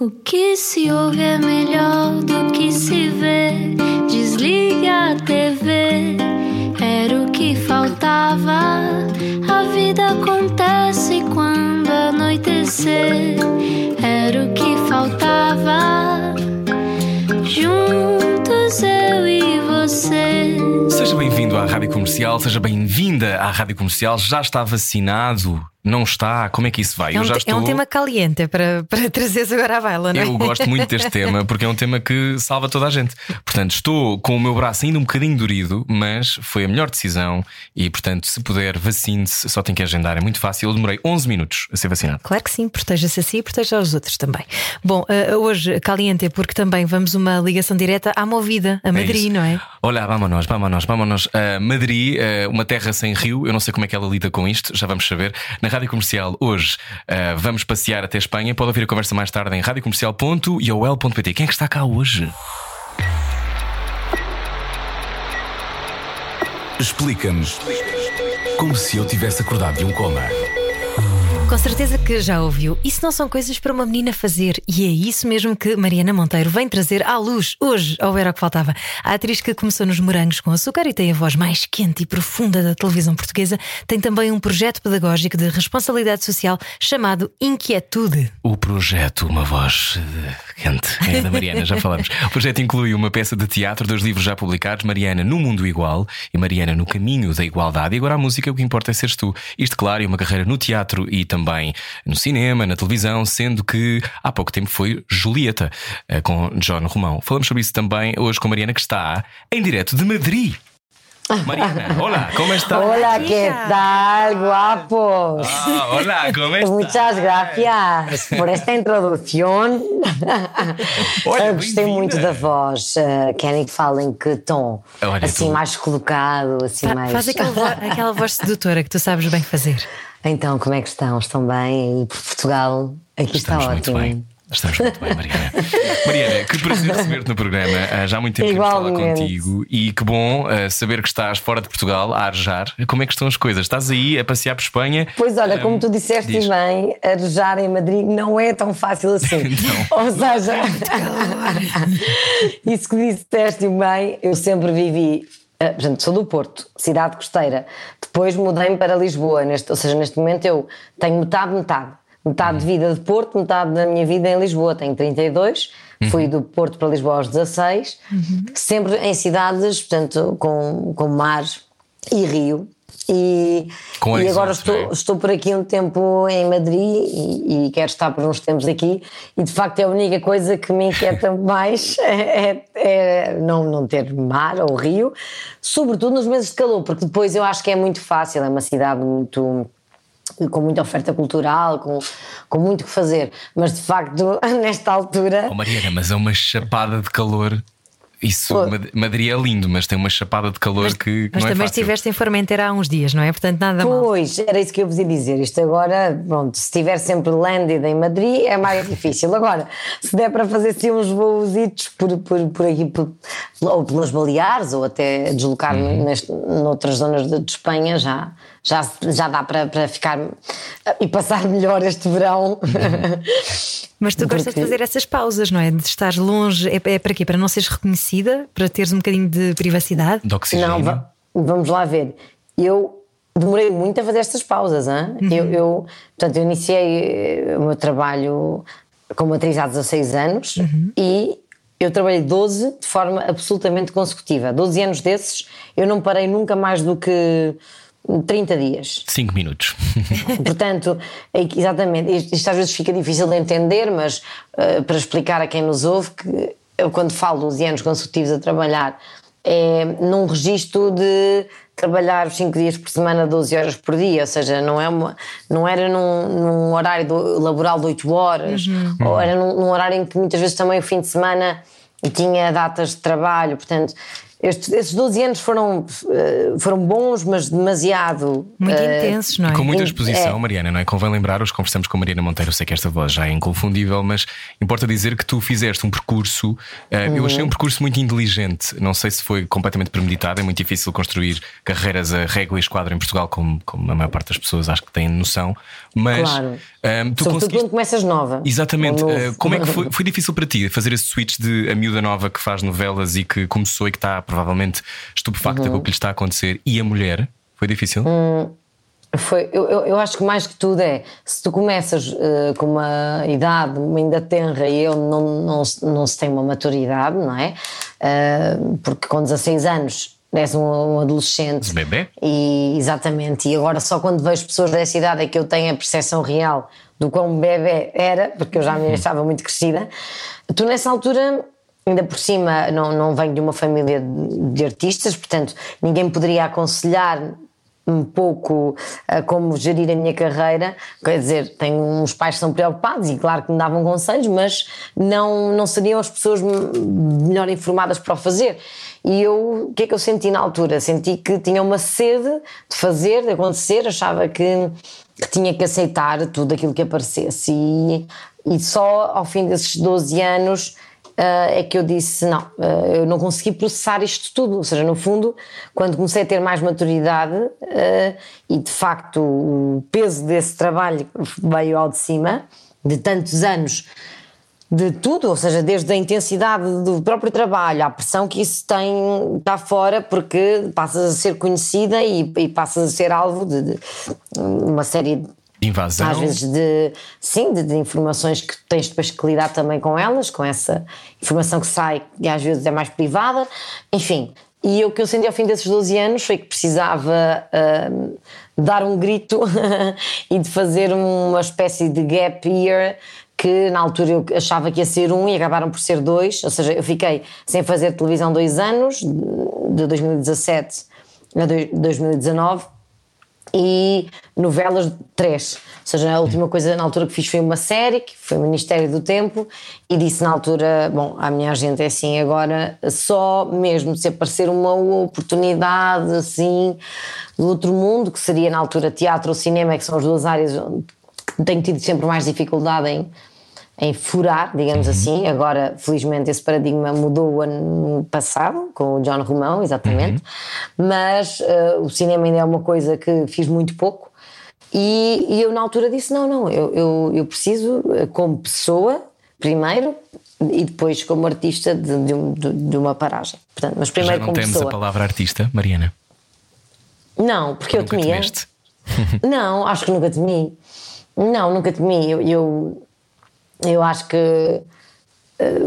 O que se ouve é melhor do que se vê. Desliga a TV, era o que faltava. A vida acontece quando anoitecer, era o que faltava. Juntos eu e você. Seja bem-vindo à Rádio Comercial, seja bem-vinda à Rádio Comercial. Já está vacinado? Não está? Como é que isso vai? É um, Eu já te- estou. é um tema caliente para, para trazeres agora à baila, não é? Eu gosto muito deste tema porque é um tema que salva toda a gente. Portanto, estou com o meu braço ainda um bocadinho dorido, mas foi a melhor decisão e, portanto, se puder, vacine-se, só tem que agendar. É muito fácil. Eu demorei 11 minutos a ser vacinado. Claro que sim, proteja-se a si e proteja aos outros também. Bom, eh, hoje caliente é porque também vamos uma ligação direta à Movida, a É Madrid, isso. não é? Olha, vámonos, vámonos, vámonos. Uh, Madrid, uh, uma terra sem rio. Eu não sei como é que ela lida com isto, já vamos saber. Na Rádio Comercial, hoje, uh, vamos passear até Espanha. Pode ouvir a conversa mais tarde em radiocomercial.iol.pt. Quem é que está cá hoje? Explica-nos como se eu tivesse acordado de um coma. Com certeza que já ouviu. Isso não são coisas para uma menina fazer. E é isso mesmo que Mariana Monteiro vem trazer à luz hoje, ao era o que faltava. A atriz que começou nos morangos com açúcar e tem a voz mais quente e profunda da televisão portuguesa tem também um projeto pedagógico de responsabilidade social chamado Inquietude. O projeto Uma Voz eh, Quente é da Mariana, já falamos. O projeto inclui uma peça de teatro, dois livros já publicados, Mariana no Mundo Igual e Mariana no Caminho da Igualdade. E agora a música, o que importa é seres tu. Isto, claro, e uma carreira no teatro e também no cinema, na televisão, sendo que há pouco tempo foi Julieta eh, com John Romão. Falamos sobre isso também hoje com Mariana, que está em direto de Madrid. Mariana, olá, como está? Hola, ¿qué tal, guapos? Ah, olá, como está? Muchas gracias por esta introdução. Olha, Eu gostei muito da voz. Uh, querem que falem que tom? Olha, assim, tu- mais colocado, assim, Fa- mais. Faz aquela, vo- aquela voz sedutora que tu sabes bem fazer. Então, como é que estão? Estão bem? E por Portugal? Aqui Estamos está muito ótimo. bem. Estamos muito bem, Mariana. Mariana, que prazer receber-te no programa. Ah, já há muito tempo falar Igualmente. contigo e que bom ah, saber que estás fora de Portugal a arejar. Como é que estão as coisas? Estás aí a passear por Espanha? Pois olha, como tu disseste diz. bem, arejar em Madrid não é tão fácil assim. Ou seja, isso que disseste bem, eu sempre vivi. Eh, Portanto, sou do Porto, cidade costeira. Depois mudei-me para Lisboa, neste, ou seja, neste momento eu tenho metade, metade. Metade de vida de Porto, metade da minha vida em Lisboa. Tenho 32, fui do Porto para Lisboa aos 16, sempre em cidades, portanto, com, com mar e rio. E, e agora estou, é? estou por aqui um tempo em Madrid e, e quero estar por uns tempos aqui e de facto é a única coisa que me inquieta mais é, é não, não ter mar ou rio, sobretudo nos meses de calor, porque depois eu acho que é muito fácil, é uma cidade muito com muita oferta cultural, com, com muito o que fazer, mas de facto nesta altura Oh, Mariana, mas é uma chapada de calor. Isso. Mad- Madrid é lindo, mas tem uma chapada de calor que, que Mas não é também fácil. estiveste em Formentera há uns dias, não é? Portanto, nada mal. Pois, era isso que eu vos ia dizer. Isto agora, pronto, se estiver sempre landed em Madrid é mais difícil. Agora, se der para fazer assim uns voositos por, por, por aqui, por- ou pelas Baleares, ou até deslocar-me Uhum. noutras zonas de, de Espanha, já, já, já dá para, para ficar e passar melhor este verão. Mas tu gostas de Porque- fazer essas pausas, não é? De estar longe. É, é para quê? Para não seres reconhecida? Para teres um bocadinho de privacidade? De oxigênio. Não, va- vamos lá ver. Eu demorei muito a fazer estas pausas. Hein? Eu, eu, portanto, eu iniciei eh, o meu trabalho como atriz há 16 anos e eu trabalhei 12 de forma absolutamente consecutiva. 12 anos desses, eu não parei nunca mais do que 30 dias. Cinco minutos. Portanto, é exatamente, isto, às vezes fica difícil de entender, mas eh, para explicar a quem nos ouve, que eu quando falo 12 anos consecutivos a trabalhar, é num registro de trabalhar 5 dias por semana, 12 horas por dia, ou seja, não, é uma, não era num, num horário do- laboral de 8 horas, ou era num, num horário em que muitas vezes também o fim de semana tinha datas de trabalho, portanto. Estes, esses 12 anos foram, eh, foram bons, mas demasiado. Muito eh, intensos, não é? Com muita É. exposição, Mariana, não é? Convém lembrar, hoje conversamos com Mariana Monteiro, eu sei que esta voz já é inconfundível, mas importa dizer que tu fizeste um percurso, eh, eu achei um percurso muito inteligente. Não sei se foi completamente premeditado, é muito difícil construir carreiras a régua e esquadra em Portugal, como, como a maior parte das pessoas acho que têm noção, mas Claro. eh, tu Sobretudo conseguiste. quando começas nova. Exatamente. Eh, Como é que foi, foi difícil para ti fazer esse switch de a miúda nova que faz novelas e que começou e que está provavelmente estupefacta com o que lhe está a acontecer e a mulher? Foi difícil? Foi, eu, eu, acho que mais que tudo é se tu começas eh, com uma idade ainda tenra e eu não, não, não se tem uma maturidade, não é? Eh, porque com 16 anos és um, um adolescente. Bebê? E, exatamente, e agora só quando vejo pessoas dessa idade é que eu tenho a percepção real do quão bebê era, porque eu já me achava muito crescida. Tu nessa altura. Ainda por cima, não, não venho de uma família de, artistas, portanto, ninguém poderia aconselhar um pouco a como gerir a minha carreira. Quer dizer, tenho uns pais que são preocupados e, claro, que me davam conselhos, mas não, não seriam as pessoas melhor informadas para o fazer. E eu, o que é que eu senti na altura? Senti que tinha uma sede de fazer, de acontecer, achava que, que tinha que aceitar tudo aquilo que aparecesse. E, e só ao fim desses 12 anos é que eu disse: não, ah, eu não consegui processar isto tudo. Ou seja, no fundo, quando comecei a ter mais maturidade ah, e de facto o peso desse trabalho veio ao de cima, de tantos anos de tudo, ou seja, desde a intensidade do próprio trabalho, à pressão que isso tem cá fora, porque passas a ser conhecida e, e passas a ser alvo de, de uma série de Invasão? às vezes de sim, de, de informações que tens depois que lidar também com elas, com essa informação que sai e às vezes é mais privada, enfim. E o que eu senti ao fim desses 12 anos foi que precisava hum, dar um grito e de fazer uma espécie de gap year que na altura eu achava que ia ser um e acabaram por ser dois, ou seja, eu fiquei sem fazer televisão dois anos, de 2017 a dois- 2019 e novelas três. Ou seja, a última coisa na altura que fiz foi uma série, que foi o Ministério do Tempo, e disse na altura: Bom, a minha gente é assim agora, só mesmo se aparecer uma oportunidade assim do outro mundo, que seria na altura teatro ou cinema, que são as duas áreas onde tenho tido sempre mais dificuldade em em furar, digamos assim. Agora, felizmente, esse paradigma mudou ano passado, com o John Romão, exatamente. Mas eh, o cinema ainda é uma coisa que fiz muito pouco. E, e eu, na altura, disse: não, não, eu, eu, eu preciso, eh, como pessoa, primeiro, e depois como artista, de, de, de- uma paragem. Portanto, mas Já primeiro não como temos pessoa. a palavra artista, Mariana? Não, porque eu temia. temeste? Não, acho que nunca temi. Não, nunca temi. Eu, eu, eu acho que. eh,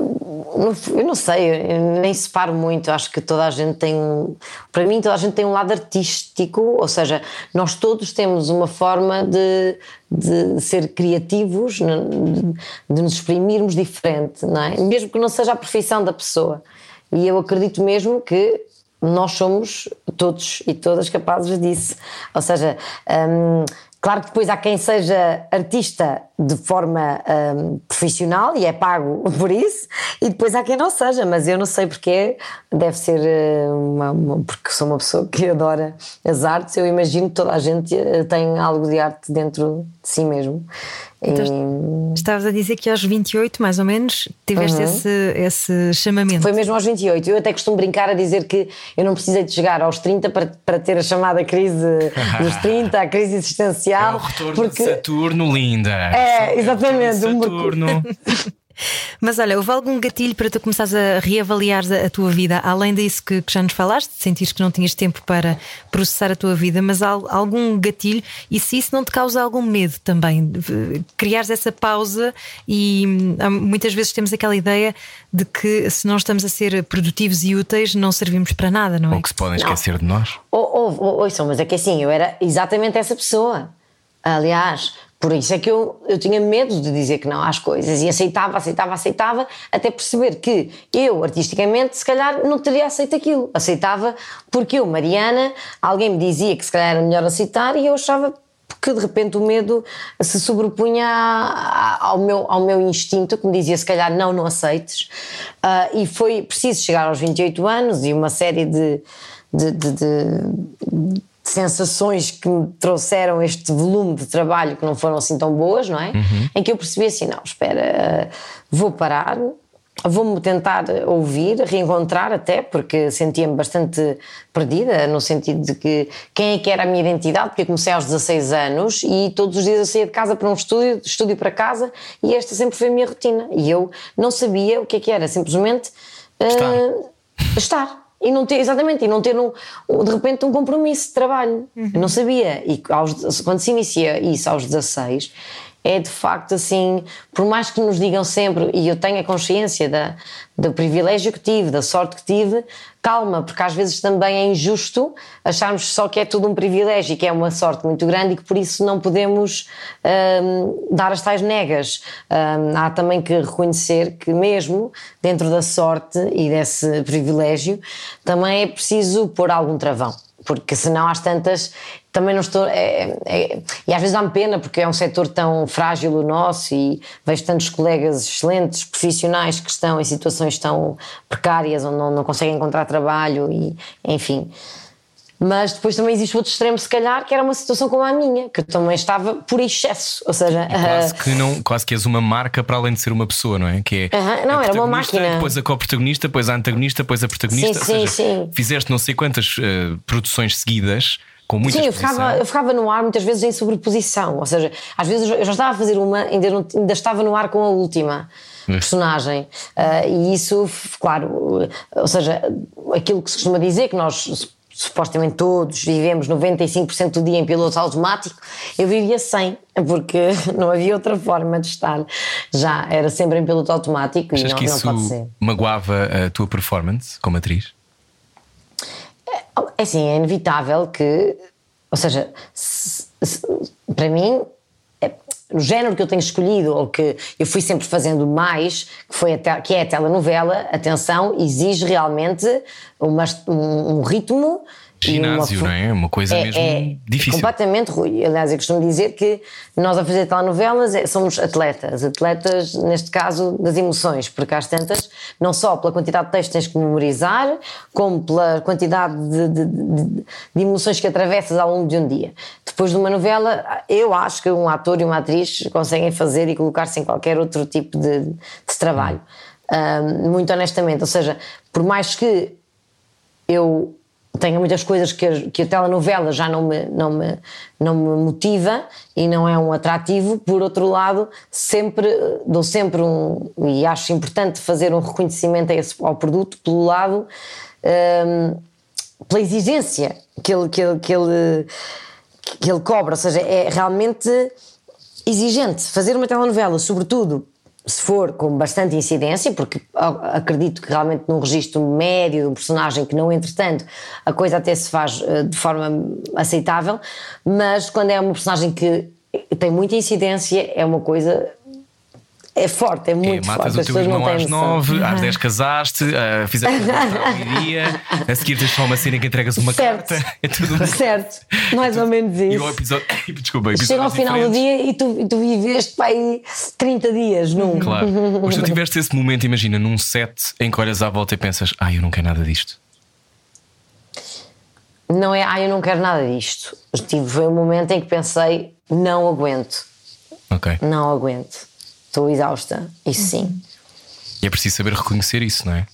Eu não sei, eu nem separo muito. Acho que toda a gente tem um. Para mim, toda a gente tem um lado artístico, ou seja, nós todos temos uma forma de, de ser criativos, de, nos exprimirmos diferente, não é? Mesmo que não seja a profissão da pessoa. E eu acredito mesmo que nós somos todos e todas capazes disso. Ou seja, hum, claro que depois há quem seja artista de forma hum, profissional e é pago por isso, e depois há quem não seja, mas eu não sei porque deve ser eh, uma, uma- porque sou uma pessoa que adora as artes, eu imagino que toda a gente eh, tem algo de arte dentro de si mesmo. E- Estavas a dizer que aos 28, mais ou menos, tiveste esse, esse chamamento. Uhum. Foi mesmo aos 28. Eu até costumo brincar a dizer que eu não precisei de chegar aos 30 para, para ter a chamada crise dos 30, a crise É existencial. o retorno porque de Saturno, linda. É, exatamente. O retorno de Saturno. Mas olha, houve algum gatilho para tu começares a reavaliar a, a tua vida, além disso que, que já nos falaste, de sentires que não tinhas tempo para processar a tua vida, mas há algum gatilho e se isso não te causa algum medo também, criares essa pausa e hum, há- muitas vezes temos aquela ideia de que se não estamos a ser produtivos e úteis, não servimos para nada, não é? Ou que se podem esquecer de nós. Ou, ou, ou, ouçam, mas é que assim, eu era exatamente essa pessoa. Aliás, por isso é que eu, eu tinha medo de dizer que não às coisas e aceitava, aceitava, aceitava, até perceber que eu, artisticamente, se calhar não teria aceito aquilo. Aceitava porque eu, Mariana, alguém me dizia que se calhar era melhor aceitar e eu achava porque de repente o medo se sobrepunha ao meu, ao meu instinto, que me dizia se calhar não, não aceites. Uh, e foi preciso chegar aos 28 anos e uma série de, de, de, de sensações que me trouxeram este volume de trabalho que não foram assim tão boas, não é? Uhum. Em que eu percebi assim: não, espera, vou parar, vou-me tentar ouvir, reencontrar até, porque sentia-me bastante perdida, no sentido de que quem é que era a minha identidade, porque eu comecei aos 16 anos e todos os dias eu saía de casa para um estúdio, de estúdio para casa, e esta sempre foi a minha rotina. E eu não sabia o que é que era, simplesmente estar. Uh, estar e não ter, exatamente, e não ter um, de repente um compromisso de trabalho. Uhum. Eu não sabia. E aos, quando se inicia isso aos 16, é de facto assim, por mais que nos digam sempre, e eu tenho a consciência da, do privilégio que tive, da sorte que tive, calma, porque às vezes também é injusto acharmos só que é tudo um privilégio e que é uma sorte muito grande e que por isso não podemos hum, dar as tais negas. Hum, há também que reconhecer que, mesmo dentro da sorte e desse privilégio, também é preciso pôr algum travão porque senão às tantas também não estou. É, é, e às vezes dá-me pena porque é um setor tão frágil o nosso e vejo tantos colegas excelentes, profissionais que estão em situações tão precárias onde não, não conseguem encontrar trabalho e enfim. Mas depois também existe outro extremo, se calhar, que era uma situação como a minha, que eu também estava por excesso. Ou seja, quase, uh... que não, quase que és uma marca para além de ser uma pessoa, não é? Que é uh -huh. Não, era uma máquina. Depois a co-protagonista, depois a antagonista, depois a protagonista. Sim, sim, seja, sim. Fizeste não sei quantas uh, produções seguidas. Com muita Sim, eu ficava, eu ficava no ar muitas vezes em sobreposição, ou seja, às vezes eu já estava a fazer uma, ainda, não, ainda estava no ar com a última personagem. Uh, e isso, claro, ou seja, aquilo que se costuma dizer, que nós supostamente todos vivemos 95% do dia em piloto automático, eu vivia 100, porque não havia outra forma de estar. Já era sempre em piloto automático Achas e não, que isso não pode ser. magoava a tua performance como atriz? É assim, é inevitável que, ou seja, se, se, para mim é, o género que eu tenho escolhido ou que eu fui sempre fazendo mais, que, foi a que é a telenovela, atenção, exige realmente uma, um, um ritmo ginásio, uma, não é? Uma coisa é, mesmo é difícil. Completamente, Rui. Aliás, eu costumo dizer que nós a fazer telenovelas é, somos atletas, atletas, neste caso, das emoções, porque às tantas, não só pela quantidade de textos que tens que memorizar, como pela quantidade de, de, de, de, emoções que atravessas ao longo de um dia. Depois de uma novela, eu acho que um ator e uma atriz conseguem fazer e colocar-se em qualquer outro tipo de, trabalho. Um, muito honestamente, ou seja, por mais que eu tenho muitas coisas que que a telenovela já não me, não, me, não me motiva e não é um atrativo. Por outro lado, sempre dou sempre um. E acho importante fazer um reconhecimento esse, ao produto pelo lado. Um, pela exigência que ele, que, ele, que, ele, que ele cobra, ou seja, é realmente exigente fazer uma telenovela, sobretudo se for com bastante incidência, porque acredito que realmente num registro médio de um personagem que não, entretanto, a coisa até se faz eh, de forma aceitável, mas quando é uma personagem que tem muita incidência, é uma coisa é forte, é muito é, matas forte. o teu irmão às nove, às dez casaste, uh, fizeste um dia, a seguir tens só uma cena que entregas uma certo. carta. É tudo certo, mais ou menos isso. E o episódio, desculpa, Chega ao final do dia e tu, e tu viveste para aí 30 dias num. Claro. Mas tu tiveste esse momento, imagina, num set em que olhas à volta e pensas, ah, eu não quero nada disto. Não é, ah, eu não quero nada disto. Tive, foi um momento em que pensei, não aguento. Ok. Não aguento estou exausta. Isso sim. E é preciso saber reconhecer isso, não é?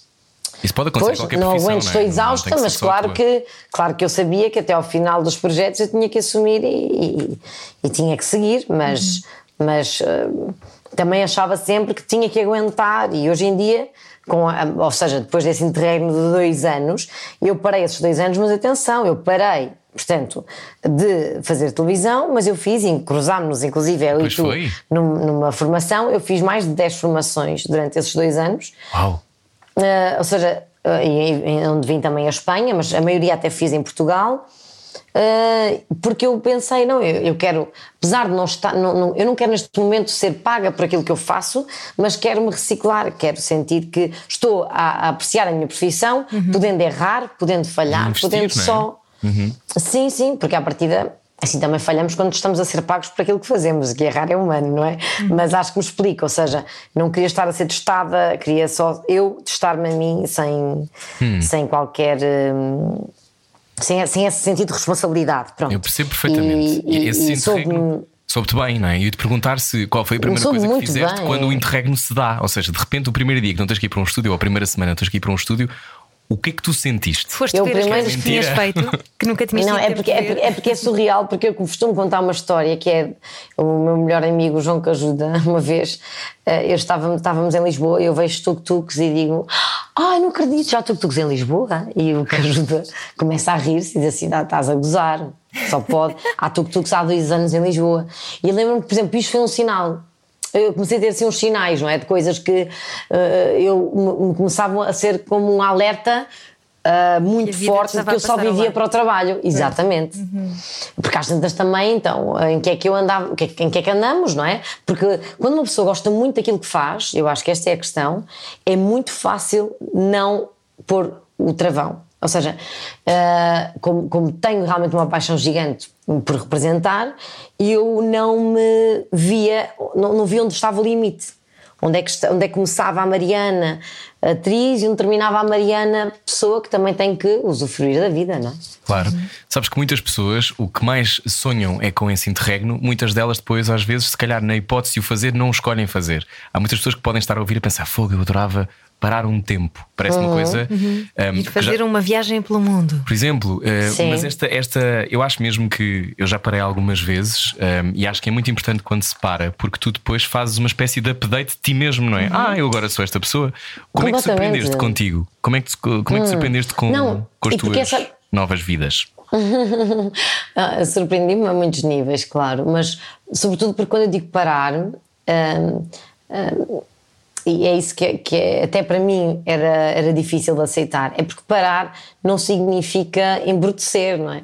Isso pode acontecer pois, qualquer não profissão, aguento, não estou é? exausta, mas claro que, claro que eu sabia que até ao final dos projetos eu tinha que assumir e, e, e tinha que seguir, mas, uhum. mas uh, também achava sempre que tinha que aguentar e hoje em dia, com a, ou seja, depois desse interregno de dois anos, eu parei esses dois anos, mas atenção, eu parei portanto, de fazer televisão, mas eu fiz, cruzámos-nos, inclusive, eu pois e tu, foi. numa formação, eu fiz mais de 10 formações durante esses dois anos. Uau! Uh, ou seja, uh, onde vim também a Espanha, mas a maioria até fiz em Portugal. Uh, porque eu pensei, não, eu, eu quero, apesar de não estar, não, não, eu não quero neste momento ser paga por aquilo que eu faço, mas quero me reciclar, quero sentir que estou a, a apreciar a minha profissão, uhum. podendo errar, podendo falhar, Investir, podendo é? só Uhum. Sim, sim, porque à partida Assim também falhamos quando estamos a ser pagos por aquilo que fazemos, que errar é humano, não é? Mas acho que me explica, ou seja, não queria estar a ser testada, queria só eu testar-me a mim sem, sem qualquer. hum, sem, sem esse sentido de responsabilidade. Pronto. Eu percebo perfeitamente. E, e, esse e soube-me- interregno soube-te bem, não é? E eu te perguntar se qual foi a primeira soube coisa que fizeste bem. quando o interregno se dá. Ou seja, de repente, o primeiro dia que não tens que ir para um estúdio, ou a primeira semana não tens que ir para um estúdio, o que é que tu sentiste? Foste Eu ver as primeiro- que tinhas feito, que nunca tinhas Não, é tempo porque, é, ver. porque, é porque é surreal, porque eu costumo contar uma história que é o meu melhor amigo João Cajuda, uma vez, eh, eu estava, estávamos em Lisboa e eu vejo tuk-tuks e digo: Ai, não acredito, já há tuk-tuks em Lisboa? E o Cajuda começa a rir-se e diz assim: "Ah, estás a gozar, só pode. Há tuk-tuks há dois anos em Lisboa. E lembro-me, por exemplo, isto foi um sinal. Eu comecei a ter assim uns sinais, não é? De coisas que eh, eu me- me começavam a ser como um alerta. ah, muito Que forte porque a eu só vivia para o trabalho, exatamente. Porque às tantas também, então, em que é que eu andava, que é- em que é que andamos, não é? Porque quando uma pessoa gosta muito daquilo que faz, eu acho que esta é a questão, é muito fácil não pôr o travão. Ou seja, ah, como, como tenho realmente uma paixão gigante por representar, eu não me via, não, não via onde estava o limite. Onde é, que, onde é que começava a Mariana atriz e onde terminava a Mariana pessoa que também tem que usufruir da vida, não é? Claro. Sabes que muitas pessoas o que mais sonham é com esse interregno, muitas delas depois, às vezes, se calhar na hipótese de o fazer, não o escolhem fazer. Há muitas pessoas que podem estar a ouvir e pensar: fogo, eu adorava parar um tempo. Parece uma coisa. um, Ir que fazer já- uma viagem pelo mundo. Por exemplo, Sim. mas esta, esta, eu acho mesmo que eu já parei algumas vezes eh, e acho que é muito importante quando se para, porque tu depois fazes uma espécie de update de ti mesmo, não é? Ah, eu agora sou esta pessoa. Como é que surpreendeste contigo? Como é que, te- como é que surpreendeste com, Não, com as e tuas essa- novas vidas? Ah, Surpreendi-me a muitos níveis, claro, mas sobretudo porque quando eu digo parar, hum, hum, e é isso que, que é- até para mim era, era difícil de aceitar, é porque parar não significa embrutecer, não é?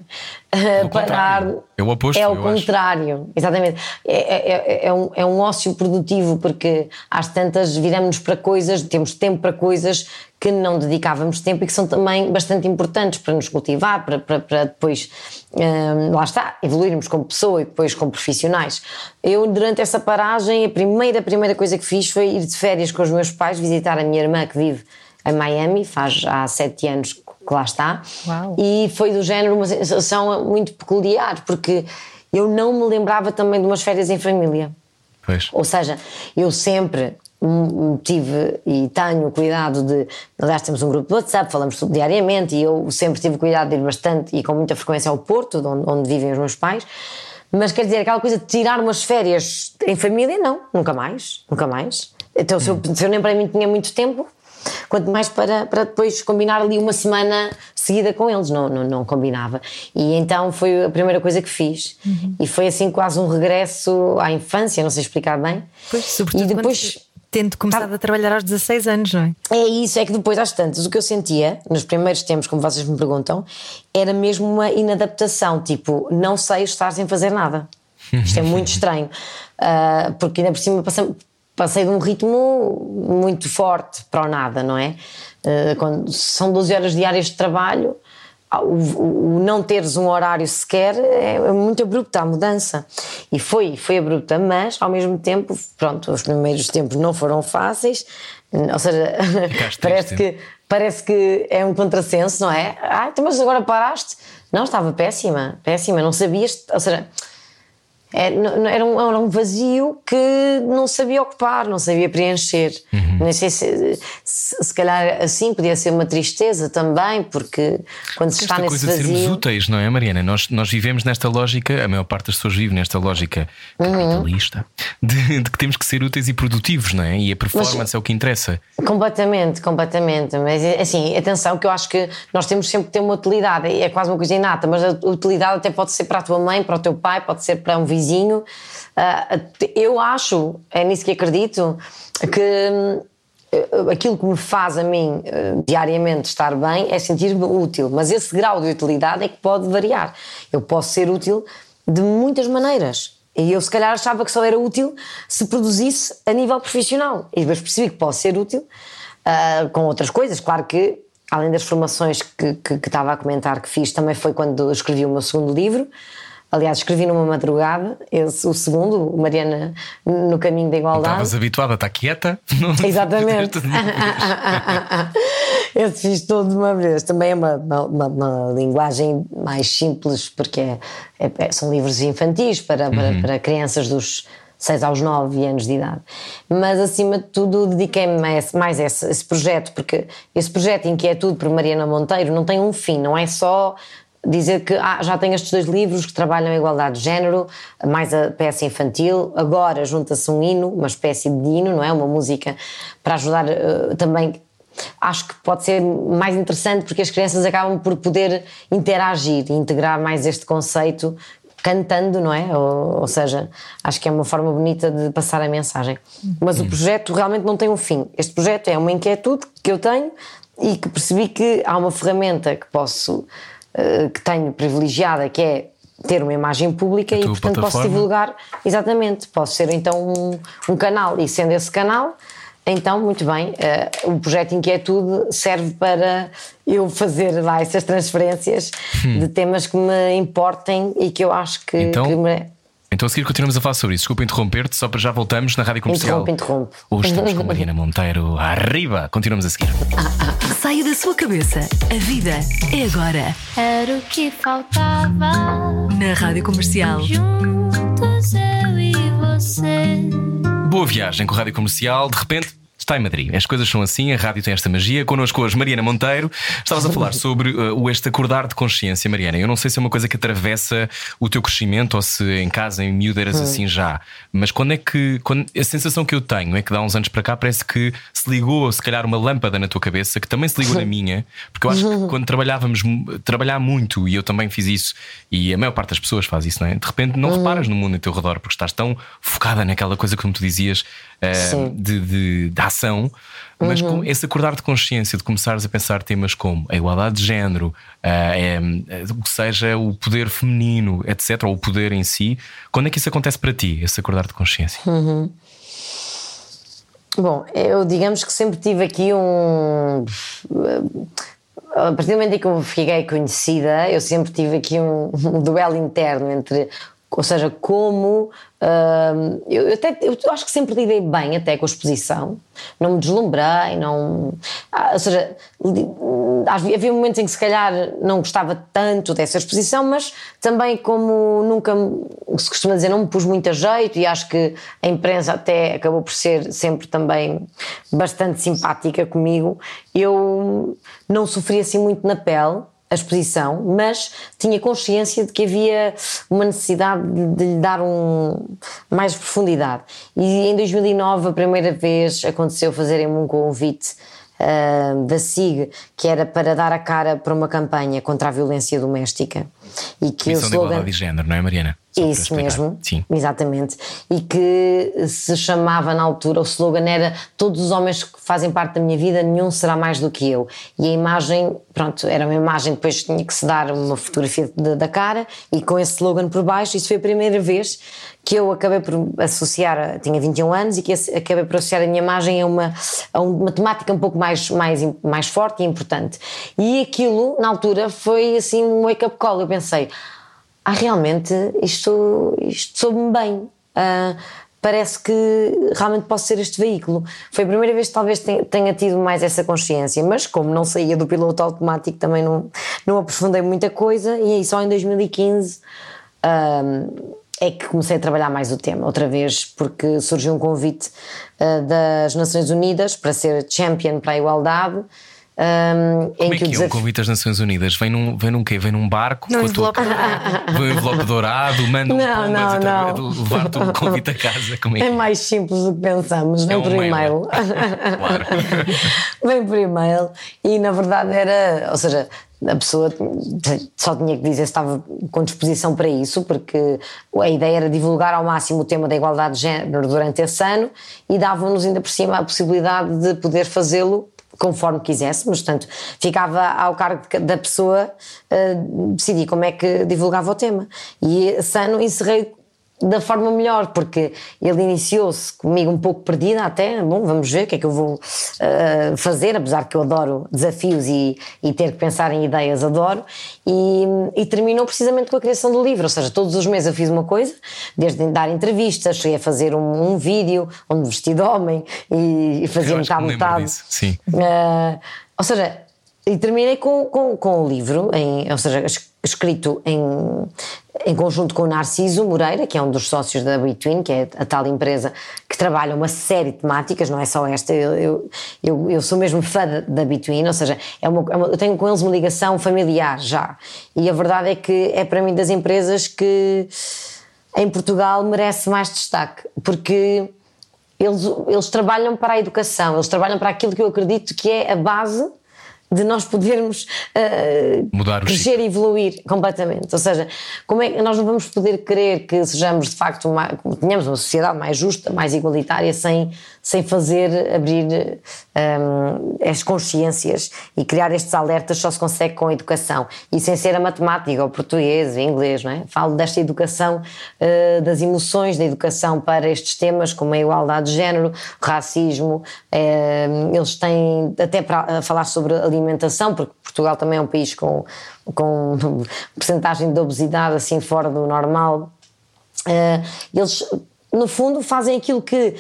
Contrário. É o oposto, É o eu acho. contrário, exatamente. É, é- é- um, é um ócio produtivo, porque às tantas viramos-nos para coisas, temos tempo para coisas que não dedicávamos tempo e que são também bastante importantes para nos cultivar, para, para, para depois, hum, lá está, evoluirmos como pessoa e depois como profissionais. Eu, durante essa paragem, a primeira, primeira coisa que fiz foi ir de férias com os meus pais, visitar a minha irmã que vive em Miami, faz há sete anos que lá está. Uau. E foi do género uma sensação muito peculiar, porque eu não me lembrava também de umas férias em família. Pois. Ou seja, eu sempre tive e tenho cuidado de. Aliás, temos um grupo de WhatsApp, falamos tudo diariamente e eu sempre tive cuidado de ir bastante e com muita frequência ao Porto, de onde, onde vivem os meus pais. Mas quer dizer, aquela coisa de tirar umas férias em família, não, nunca mais, nunca mais. Então, se eu, se eu nem para mim tinha muito tempo, quanto mais para, para depois combinar ali uma semana seguida com eles, não, não, não combinava. E então foi a primeira coisa que fiz. E foi assim quase um regresso à infância, não sei explicar bem. Pois, sobretudo e depois. quando tendo começado a trabalhar aos 16 anos, não é? É isso, é que depois às tantas, o que eu sentia nos primeiros tempos, como vocês me perguntam, era mesmo uma inadaptação, tipo, não sei estar sem fazer nada. Isto é muito estranho, Ah, porque ainda por cima passei, passei de um ritmo muito forte para o nada, não é? Ah, quando são 12 horas diárias de trabalho, o, o- o não teres um horário sequer é, é muito abrupta a mudança. E foi, foi abrupta, mas ao mesmo tempo, pronto, os primeiros tempos não foram fáceis, ou seja, parece que, parece que é um contrassenso, não é? Ah, então, mas agora paraste? Não, estava péssima, péssima, não sabias, ou seja, era, um, era um vazio que não sabia ocupar, não sabia preencher. Uhum. Nem sei se, se, se calhar assim podia ser uma tristeza também, porque quando se está Esta nesse coisa de sermos úteis, não é, Mariana? Nós, nós vivemos nesta lógica, a maior parte das pessoas vive nesta lógica Uhum. capitalista de, de que temos que ser úteis e produtivos, não é? E a performance é o que interessa. Completamente, completamente. Mas assim, atenção, que eu acho que nós temos sempre que ter uma utilidade. É quase uma coisa inata, mas a utilidade até pode ser para a tua mãe, para o teu pai, pode ser para um vizinho. Ah, eu acho, é nisso que acredito, que hum, aquilo que me faz a mim eh, diariamente estar bem é sentir-me útil. Mas esse grau de utilidade é que pode variar. Eu posso ser útil de muitas maneiras. E eu, se calhar, achava que só era útil se produzisse a nível profissional. E depois percebi que posso ser útil ah, com outras coisas. Claro que, além das formações que, que, que estava a comentar que fiz, também foi quando escrevi o meu segundo livro. Aliás, escrevi numa madrugada, esse, o segundo, Mariana no Caminho da Igualdade. Estavas habituada a estar quieta? Não... Exatamente. esse fiz todo de uma vez. Também é uma, uma, uma linguagem mais simples, porque é, é, são livros infantis para, para, uhum. para crianças dos 6 aos 9 anos de idade. Mas, acima de tudo, dediquei-me mais, mais a esse, esse, projeto, porque esse projeto Inquietude por Mariana Monteiro não tem um fim, não é só dizer que ah, já tenho estes dois livros que trabalham a igualdade de género, mais a peça infantil, agora junta-se um hino, uma espécie de hino, não é? Uma música para ajudar uh, também. Acho que pode ser mais interessante porque as crianças acabam por poder interagir e integrar mais este conceito cantando, não é? Ou, ou, seja, acho que é uma forma bonita de passar a mensagem. Mas o projeto realmente não tem um fim. Este projeto é uma inquietude que eu tenho e que percebi que há uma ferramenta que posso eh, que tenho privilegiada, que é ter uma imagem pública e, portanto, posso divulgar. Exatamente, posso ser então um, um, canal, e sendo esse canal, então, muito bem, uh, o projeto Inquietude serve para eu fazer lá essas transferências hum. de temas que me importem e que eu acho que, então... que me então a seguir continuamos a falar sobre isso. Desculpa interromper-te, só para já voltamos na Rádio Comercial. Interrompe, interrompe. Hoje estamos com Mariana Monteiro. Arriba! Continuamos a seguir. Saia da sua cabeça. A vida é agora. Era o que faltava. Na Rádio Comercial. Juntos eu e você. Boa viagem com a Rádio Comercial. De repente está em Madrid. As coisas são assim, a rádio tem esta magia. Connosco hoje, Mariana Monteiro. Estavas a falar sobre uh, o este acordar de consciência, Mariana. Eu não sei se é uma coisa que atravessa o teu crescimento ou se em casa, em miúdo, eras assim já. Mas quando é que. Quando, a sensação que eu tenho é que dá uns anos para cá parece que se ligou, se calhar, uma lâmpada na tua cabeça, que também se ligou na minha, porque eu acho que quando trabalhávamos, trabalhar muito, e eu também fiz isso, e a maior parte das pessoas faz isso, não é? De repente não reparas no mundo ao teu redor porque estás tão focada naquela coisa como tu dizias uh, de, de, de, ação, mas uhum. com esse acordar de consciência, de começares a pensar temas como a igualdade de género, uh, é, o que seja o poder feminino, etc., ou o poder em si, quando é que isso acontece para ti, esse acordar de consciência? Uhum. Bom, eu digamos que sempre tive aqui um. A partir do momento em que eu fiquei conhecida, eu sempre tive aqui um, um duelo interno entre ou seja, como uh, eu, até, eu acho que sempre lidei bem até com a exposição, não me deslumbrei, não. Ah, ou seja, havia momentos em que se calhar não gostava tanto dessa exposição, mas também como nunca se costuma dizer, não me pus muito a jeito e acho que a imprensa até acabou por ser sempre também bastante simpática comigo, eu não sofri assim muito na pele a exposição, mas tinha consciência de que havia uma necessidade de, lhe dar um, mais profundidade. E em 2009, a primeira vez, aconteceu fazerem-me um convite uh, da SIG, que era para dar a cara para uma campanha contra a violência doméstica. E que Missão o slogan... de igualdade de género, não é, Mariana? Isso mesmo, Sim. exatamente. E que se chamava na altura, o slogan era Todos os homens que fazem parte da minha vida, nenhum será mais do que eu. E a imagem, pronto, era uma imagem, depois tinha que se dar uma fotografia de, da cara e com esse slogan por baixo. Isso foi a primeira vez que eu acabei por associar, tinha 21 anos, e que acabei por associar a minha imagem a uma, a uma temática um pouco mais, mais, mais forte e importante. E aquilo, na altura, foi assim um wake-up call. Eu pensei ah, realmente isto, isto soube-me bem. Uh, parece que realmente posso ser este veículo. Foi a primeira vez que talvez tenha tido mais essa consciência, mas como não saía do piloto automático também não, não aprofundei muita coisa e aí só em 2015 uh, é que comecei a trabalhar mais o tema, outra vez porque surgiu um convite uh, das Nações Unidas para ser champion para a igualdade um, Como é que, que é o convite das Nações Unidas? Vem num, vem num quê? Vem num barco? Num envelope dourado. Vem um envelope dourado, manda não, um não, não. levar-te um convite a casa. Como é, é mais simples do que pensamos, vem é um por e-mail. claro. vem por e-mail e na verdade era, ou seja, a pessoa só tinha que dizer se estava com disposição para isso, porque a ideia era divulgar ao máximo o tema da igualdade de género durante esse ano e davam-nos ainda por cima a possibilidade de poder fazê-lo conforme quiséssemos, portanto, ficava ao cargo da pessoa uh, decidir como é que divulgava o tema. E esse ano encerrei da forma melhor, porque ele iniciou-se comigo um pouco perdida até, bom, vamos ver o que é que eu vou uh, fazer, apesar que eu adoro desafios e, e, ter que pensar em ideias, adoro, e, e, terminou precisamente com a criação do livro, ou seja, todos os meses eu fiz uma coisa, desde dar entrevistas, cheguei a fazer um, um vídeo onde vestido homem e, e fazia metade, metade. Sim. Uh, ou seja, e terminei com, com, com o livro, em, ou seja, escrito em, em conjunto com o Narciso Moreira, que é um dos sócios da Between, que é a tal empresa que trabalha uma série de temáticas, não é só esta. Eu, eu, eu, sou mesmo fã da Between, ou seja, é uma, é uma, eu tenho com eles uma ligação familiar já. E a verdade é que é para mim das empresas que em Portugal merece mais destaque, porque eles, eles trabalham para a educação, eles trabalham para aquilo que eu acredito que é a base de nós podermos uh, Mudar crescer e evoluir completamente. Ou seja, como é que nós não vamos poder querer que sejamos de facto uma, tenhamos uma sociedade mais justa, mais igualitária, sem, sem fazer abrir um, as consciências e criar estes alertas só se consegue com a educação e sem ser a matemática, o português, o inglês, não é? Falo desta educação uh, das emoções, da educação para estes temas como a igualdade de género, racismo. Uh, eles têm até para falar sobre alimentação, porque Portugal também é um país com, com porcentagem de obesidade assim fora do normal. Uh, eles no fundo, fazem aquilo que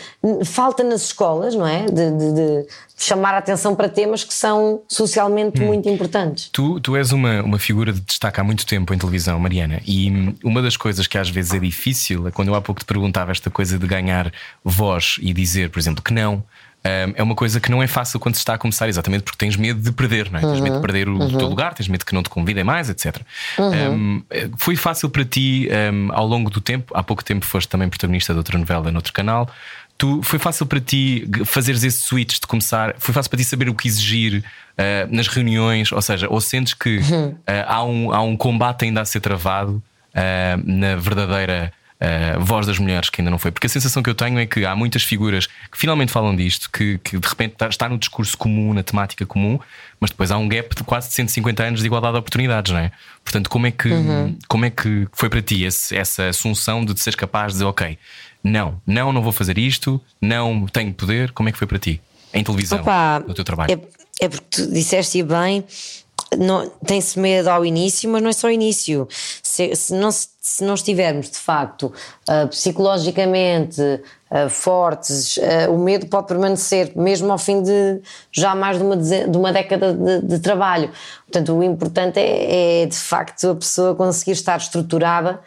falta nas escolas, não é? De, de, de chamar a atenção para temas que são socialmente hum. muito importantes. Tu, tu és uma, uma figura de destaque há muito tempo em televisão, Mariana, e uma das coisas que às vezes é difícil é quando eu há pouco te perguntava esta coisa de ganhar voz e dizer, por exemplo, que não é uma coisa que não é fácil quando se está a começar, exatamente porque tens medo de perder, não é? Uhum. Tens medo de uhum. perder o uhum. teu lugar, tens medo que não te convidem mais, etc. Uhum. Um, foi fácil para ti um, ao longo do tempo, há pouco tempo foste também protagonista de outra novela noutro canal. Tu, foi fácil para ti fazeres esse switch de começar? Foi fácil para ti saber o que exigir uh, nas reuniões? Ou seja, ou sentes que uh, há, um, há um combate ainda a ser travado uh, na verdadeira uh, voz das mulheres, que ainda não foi. Porque a sensação que eu tenho é que há muitas figuras que finalmente falam disto, que, que de repente tá, está no discurso comum, na temática comum, mas depois há um gap de quase 150 anos de igualdade de oportunidades, não é? Portanto, como é que, uhum. como é que foi para ti esse, essa assunção de seres capaz de dizer, ok, não, não, não vou fazer isto, não tenho poder? Como é que foi para ti? Em televisão, Opa, no teu trabalho? É, é porque tu disseste bem tem-se medo ao início, mas não é só o início. Se, se, não, se não estivermos de facto uh, psicologicamente uh, fortes, uh, o medo pode permanecer, mesmo ao fim de já mais de uma, de uma década de, de trabalho. Portanto, o importante é, é de facto a pessoa conseguir estar estruturada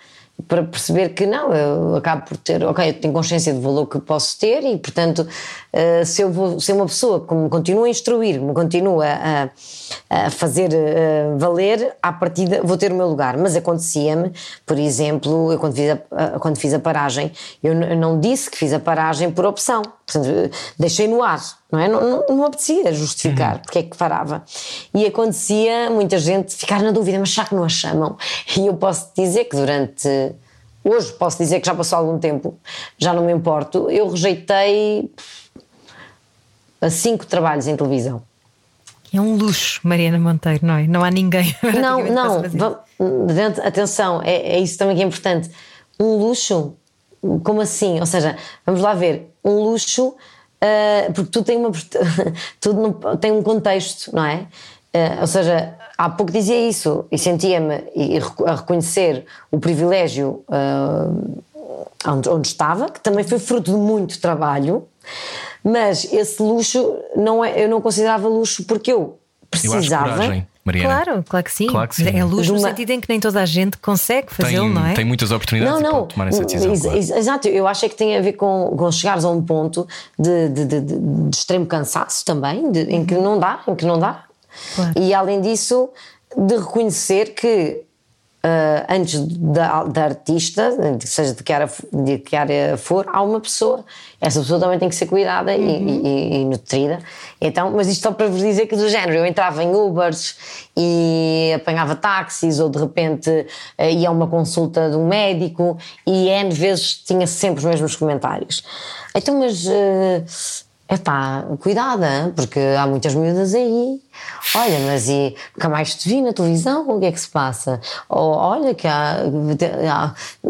para perceber que não, eu acabo por ter, ok, eu tenho consciência do valor que posso ter e, portanto, uh, se eu vou ser uma pessoa que me continua a instruir, me continua a, a fazer uh, valer, à partida vou ter o meu lugar. Mas acontecia-me, por exemplo, eu quando fiz a, quando fiz a paragem, eu, eu não disse que fiz a paragem por opção, portanto, deixei no ar não é? Não, não, não apetecia justificar uhum. porque é que parava. E acontecia muita gente ficar na dúvida, mas já que não a chamam? E eu posso dizer que durante. Hoje posso dizer que já passou algum tempo, já não me importo. Eu rejeitei cinco trabalhos em televisão. É um luxo, Mariana Monteiro, não é? Não há ninguém. Não, não. Atenção, é, é isso também que é importante. Um luxo, como assim? Ou seja, vamos lá ver, um luxo uh, porque tudo tem, uma, tudo tem um contexto, não é? Uh, ou seja, há pouco dizia isso e sentia-me a reconhecer o privilégio uh, onde, onde, estava, que também foi fruto de muito trabalho, mas esse luxo não é, eu não considerava luxo porque eu precisava. Eu Mariana. Claro, claro que sim. Claro que sim. É luxo uma... no sentido em que nem toda a gente consegue fazê-lo, não é? Tem muitas oportunidades não, não. tomar essa decisão. Ex claro. Exato, eu acho é que tem a ver com, com chegares a um ponto de, de, de, de extremo cansaço também, em que não dá, em que não dá. Claro. E além disso, de reconhecer que Uh, antes da, da, artista, seja de que, área, de que área for, há uma pessoa. Essa pessoa também tem que ser cuidada uhum. e, e, e, nutrida. Então, mas isto só para vos dizer que do género, eu entrava em Ubers e apanhava táxis ou de repente uh, ia a uma consulta de um médico e N vezes tinha sempre os mesmos comentários. Então, mas. Uh, Epá, cuidado, hein? porque há muitas miúdas aí. Olha, mas e nunca mais te vi na televisão? O que é que se passa? Ou olha que há.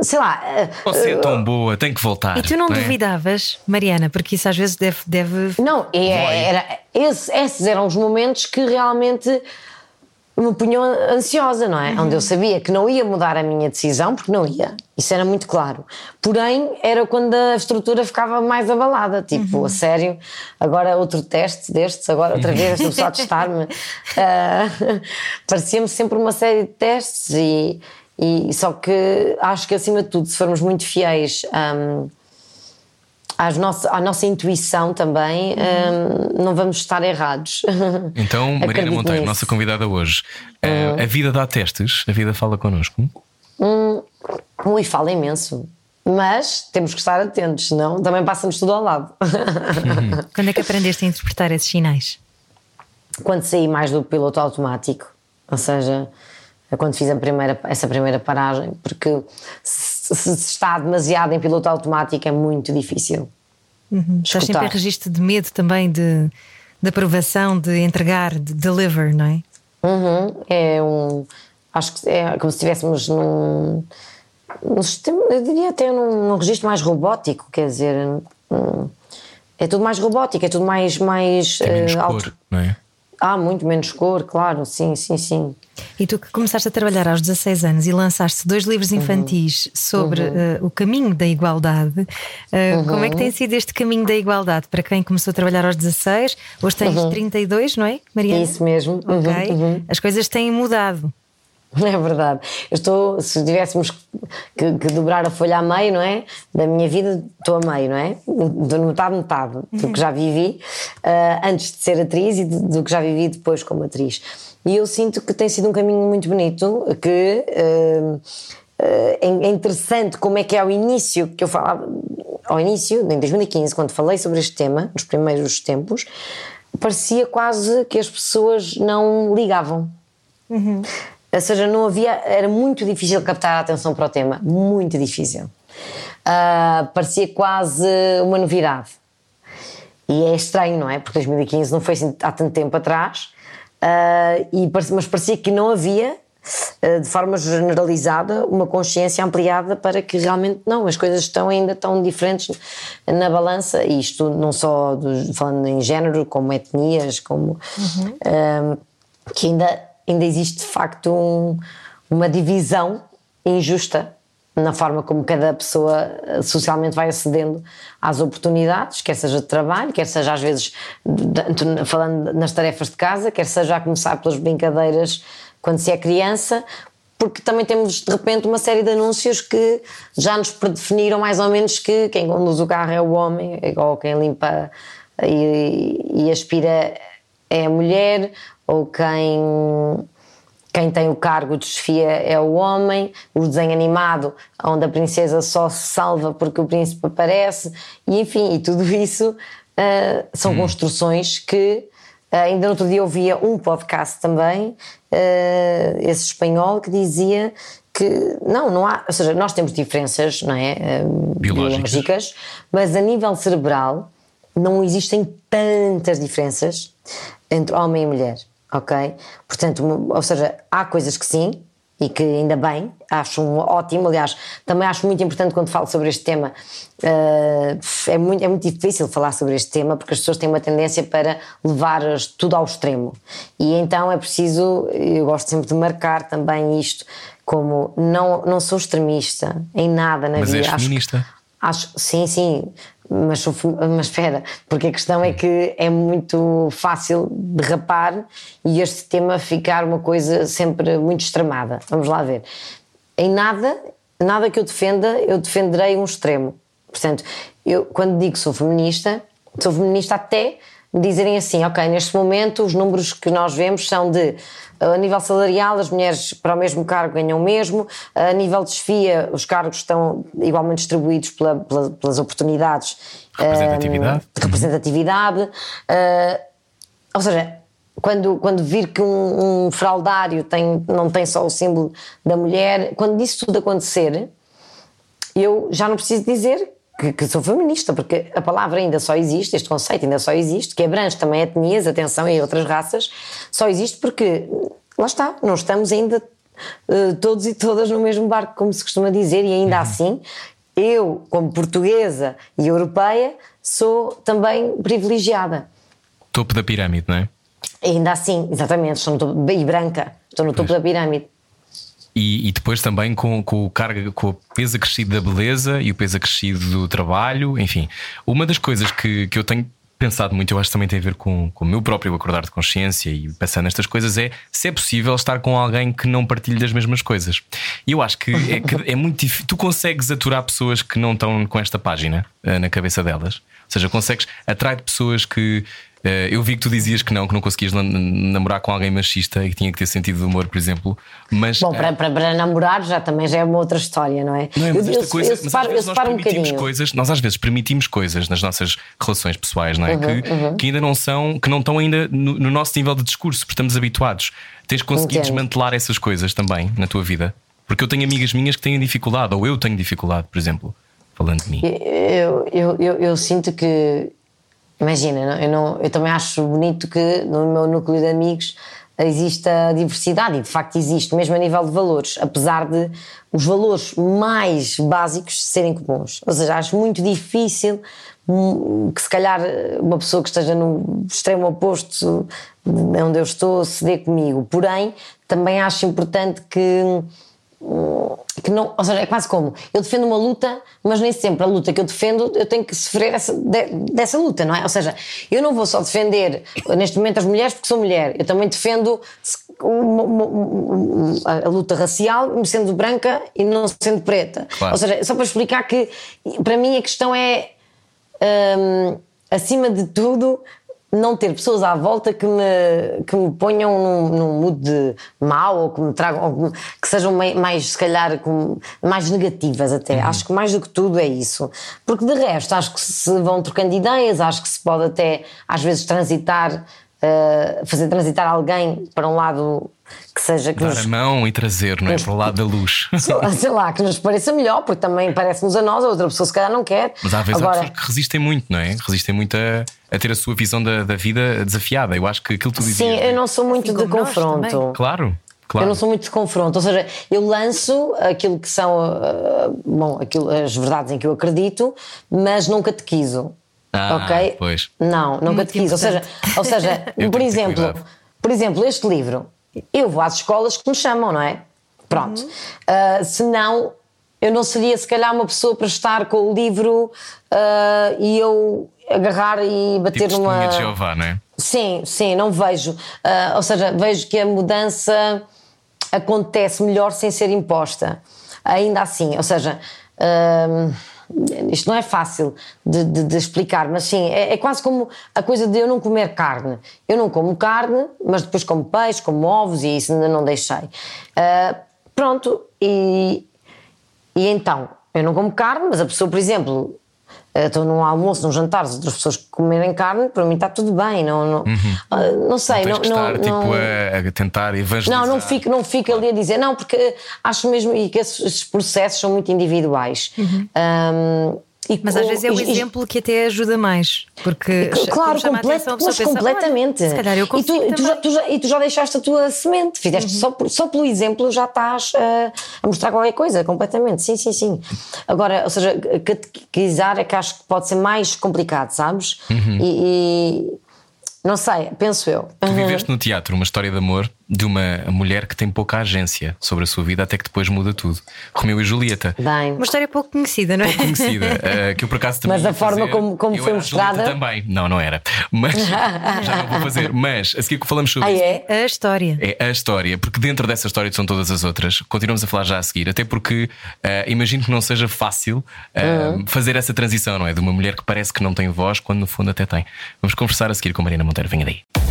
sei lá. eh, Você é tão boa, tem que voltar. E tu não é? duvidavas, Mariana, porque isso às vezes deve. deve... Não, é- era, esse- esses eram os momentos que realmente me punham ansiosa, não é? Onde eu sabia que não ia mudar a minha decisão, porque não ia. Isso era muito claro. Porém, era quando a estrutura ficava mais abalada. Tipo, a sério, agora outro teste destes, agora outra vez esta pessoa a testar-me. Ah, Parecia-me sempre uma série de testes e, e só que acho que acima de tudo, se formos muito fiéis. hum, às nossa, à nossa intuição também, hum, não vamos estar errados. Então, Acredito Monteiro, nisso. nossa convidada hoje. eh, A vida dá testes, a vida fala connosco. Ui, fala imenso. Mas temos que estar atentos, senão também passa-nos tudo ao lado. Quando é que aprendeste a interpretar esses sinais? quando saí mais do piloto automático, ou seja, quando fiz a primeira, essa primeira paragem, porque se, se está demasiado em piloto automático é muito difícil. Estás sempre em registro de medo também de, de aprovação, de entregar, de deliver, não é? Uhum, é um. Acho que é como se estivéssemos num. num sistema, eu diria até num, num registro mais robótico, quer dizer. hum, é tudo mais robótico, é tudo mais. mais Tem menos eh, cor, auto- não é? Ah, muito menos cor, claro, sim, sim, sim. E tu que começaste a trabalhar aos 16 anos e lançaste dois livros Uhum. infantis sobre eh, o caminho da igualdade, eh, Uhum. como é que tem sido este caminho da igualdade para quem começou a trabalhar aos 16? Hoje tens 32, não é, Mariana? Uhum. Isso mesmo. Uhum, Ok. uhum. As coisas têm mudado. É verdade. Eu estou, se tivéssemos que, que dobrar a folha a meio, não é? Da minha vida, estou a meio, não é? De metade, metade do que já vivi ah, antes de ser atriz e do, do que já vivi depois como atriz. E eu sinto que tem sido um caminho muito bonito, que ah, ah, é interessante como é que é ao início que eu falava, ao início, em 2015, quando falei sobre este tema, nos primeiros tempos, parecia quase que as pessoas não ligavam. Ou seja, não havia, era muito difícil captar a atenção para o tema, muito difícil. Ah, parecia quase uma novidade. E é estranho, não é? Porque 2015 não foi assim há tanto tempo atrás, ah, e, mas parecia que não havia, ah, de forma generalizada, uma consciência ampliada para que realmente não, as coisas estão ainda tão diferentes na balança, e isto não só falando em género, como etnias, como. ah, que ainda, ainda existe de facto um- uma divisão injusta na forma como cada pessoa eh, socialmente vai acedendo às oportunidades, quer seja de trabalho, quer seja às vezes falando nas tarefas de casa, quer seja a começar pelas brincadeiras quando se é criança, porque também temos de repente uma série de anúncios que já nos predefiniram mais ou menos que quem conduz o carro é o homem, ou quem limpa e, e aspira é a mulher, ou quem quem tem o cargo de chefia é o homem, o desenho animado, onde a princesa só se salva porque o príncipe aparece, e enfim, e tudo isso ah, são construções que ah, ainda no outro dia ouvia um podcast também, ah, esse espanhol, que dizia que não, não há, ou seja, nós temos diferenças, não é? Biológicas. biológicas, mas a nível cerebral não existem tantas diferenças entre homem e mulher, ok? Portanto, ou seja, há coisas que sim, e que ainda bem, acho um ótimo. Aliás, também acho muito importante quando falo sobre este tema. eh, é, muito, é muito difícil falar sobre este tema porque as pessoas têm uma tendência para levar tudo ao extremo. E então é preciso, eu gosto sempre de marcar também isto, como não, não sou extremista em nada na Mas vida. és Acho feminista. Acho, sim, sim, mas, fe- mas espera, porque a questão é que é muito fácil derrapar e este tema ficar uma coisa sempre muito extremada. Vamos lá ver. Em nada, nada que eu defenda, eu defenderei um extremo. Portanto, eu quando digo que sou feminista, sou feminista até dizerem assim, ok, neste momento os números que nós vemos são de a nível salarial, as mulheres para o mesmo cargo ganham o mesmo, a nível de desfia, os cargos estão igualmente distribuídos pela- pela- pelas oportunidades Representatividade. eh, de representatividade. eh, ou seja, quando, quando vir que um, um fraudário tem, não tem só o símbolo da mulher, quando isso tudo acontecer, eu já não preciso dizer que, que sou feminista, porque a palavra ainda só existe, este conceito ainda só existe, que abrange também etnias, atenção, e outras raças, só existe porque, lá está, não estamos ainda uh, todos e todas no mesmo barco, como se costuma dizer, e ainda uhum. assim, eu, como portuguesa e europeia, sou também privilegiada. Topo da pirâmide, não é? ainda assim, exatamente, estou no topo, e branca, estou no topo pois. da pirâmide. E, e, depois também com, com, o com o peso acrescido da beleza e o peso acrescido do trabalho, enfim. Uma das coisas que, que eu tenho pensado muito, eu acho que também tem a ver com, com o meu próprio acordar de consciência e pensando nestas coisas, é se é possível estar com alguém que não partilhe das mesmas coisas. E eu acho que é, que é muito difícil. Tu consegues aturar pessoas que não estão com esta página uh, na cabeça delas? Ou seja, consegues atrair pessoas que eh, eu vi que tu dizias que não, que não conseguias namorar com alguém machista e que tinha que ter sentido de humor, por exemplo. Mas, Bom, para, para, para namorar já também já é uma outra história, não é? Não é mas esta eu, coisa, mas separo, um coisas, nós às vezes permitimos coisas nas nossas relações pessoais, não é? Uhum, que, uhum. que ainda não são, que não estão ainda no, no, nosso nível de discurso, porque estamos habituados. Tens conseguido Entendo. desmantelar essas coisas também na tua vida? Porque eu tenho amigas minhas que têm dificuldade, ou eu tenho dificuldade, por exemplo, falando de mim. Eu, eu, eu sinto que Imagina, eu, não, eu também acho bonito que no meu núcleo de amigos exista diversidade e de facto existe, mesmo a nível de valores, apesar de os valores mais básicos serem comuns. Ou seja, acho muito difícil hum, que se calhar uma pessoa que esteja no extremo oposto onde eu estou se dê comigo. Porém, também acho importante que que não, ou seja, é quase como eu defendo uma luta, mas nem sempre a luta que eu defendo eu tenho que sofrer essa, de, dessa luta, não é? Ou seja, eu não vou só defender neste momento as mulheres porque sou mulher, eu também defendo uma, uma, uma, a luta racial, sendo branca e não sendo preta. Claro. Ou seja, só para explicar que para mim a questão é. Hum, acima de tudo, não ter pessoas à volta que me, que me ponham num, num mood de mal ou que me tragam, que sejam mais, se calhar, mais negativas até. Uhum. Acho que mais do que tudo é isso. Porque de resto, acho que se vão trocando ideias, acho que se pode até, às vezes, transitar, uh, fazer transitar alguém para um lado que seja que Dar nos, a mão e trazer, não é? Para o lado da luz. Sei lá, que nos pareça melhor, porque também parece-nos a nós, a outra pessoa se calhar não quer. Mas às vezes Agora, há pessoas que resistem muito, não é? Resistem muito a, a ter a sua visão da, da, vida desafiada. Eu acho que aquilo que tu dizias. Sim, eu não sou muito assim de confronto. Claro. Claro. Eu não sou muito de confronto, ou seja, eu lanço aquilo que são uh, bom, aquilo, as verdades em que eu acredito, mas não catequizo. Ah, ok? Pois. Não, não catequizo. Ou seja, ou seja por exemplo, por exemplo, este livro eu vou às escolas que me chamam, não é? Pronto. Uhum. Uh, senão, eu não seria se calhar uma pessoa para estar com o livro uh, e eu agarrar e bater tipo numa. De Jeová, não é? Sim, sim, não vejo. Uh, ou seja, vejo que a mudança acontece melhor sem ser imposta. Ainda assim, ou seja. Uh, isto não é fácil de, de, de explicar, mas sim, é, é, quase como a coisa de eu não comer carne. Eu não como carne, mas depois como peixe, como ovos e isso ainda não deixei. Uh, pronto, e, e então, eu não como carne, mas a pessoa, por exemplo, estou num almoço, num jantar, se outras pessoas comerem carne, para mim está tudo bem. Não, não, uhum. uh, não sei. Não, não, estar, não, tipo, a, a, tentar evangelizar. Não, não fico, não fico ali a dizer, não, porque acho mesmo que esses processos são muito individuais. Uhum. Um, e Mas às vezes é o e, exemplo que até ajuda mais. Porque claro, complet, mas pensa, completamente. se calhar eu e, tu, tu já, tu já, e tu já deixaste a tua semente, fizeste uhum. só, só pelo exemplo já estás uh, a mostrar qualquer coisa, completamente. Sim, sim, sim. Agora, ou seja, catequizar é que acho que pode ser mais complicado, sabes? Uhum. e, e não sei, penso eu. Tu viveste no teatro uma história de amor de uma mulher que tem pouca agência sobre a sua vida até que depois muda tudo. Romeu e Julieta. Bem. Uma história pouco conhecida, não é? Pouco conhecida. Uh, que eu por acaso também. Mas a forma fazer. como, como foi mostrada. também. Não, não era. Mas já não vou fazer. Mas a seguir que falamos sobre ah, isso. É a história. É a história, porque dentro dessa história são todas as outras. Continuamos a falar já a seguir, até porque uh, imagino que não seja fácil uh, uhum. fazer essa transição, não é? De uma mulher que parece que não tem voz, quando no fundo até tem. Vamos conversar a seguir com Marina Monteiro. Venha daí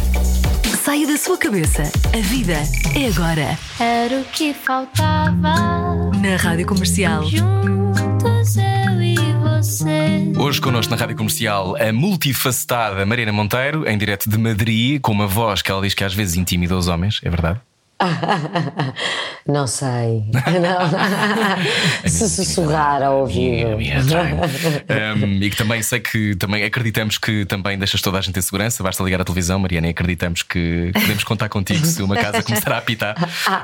saia da sua cabeça. A vida é agora. Era o que faltava. Na Rádio Comercial. Juntos eu e você. Hoje connosco na Rádio Comercial a multifacetada Mariana Monteiro, em direto de Madrid, com uma voz que ela diz que às vezes intimida os homens, é verdade? Não sei. Não. Se sussurrar ao ouvido. Um, e que também sei que também acreditamos que também deixas toda a gente em segurança. Basta ligar a televisão, Mariana, e acreditamos que podemos contar contigo se uma casa começar a apitar.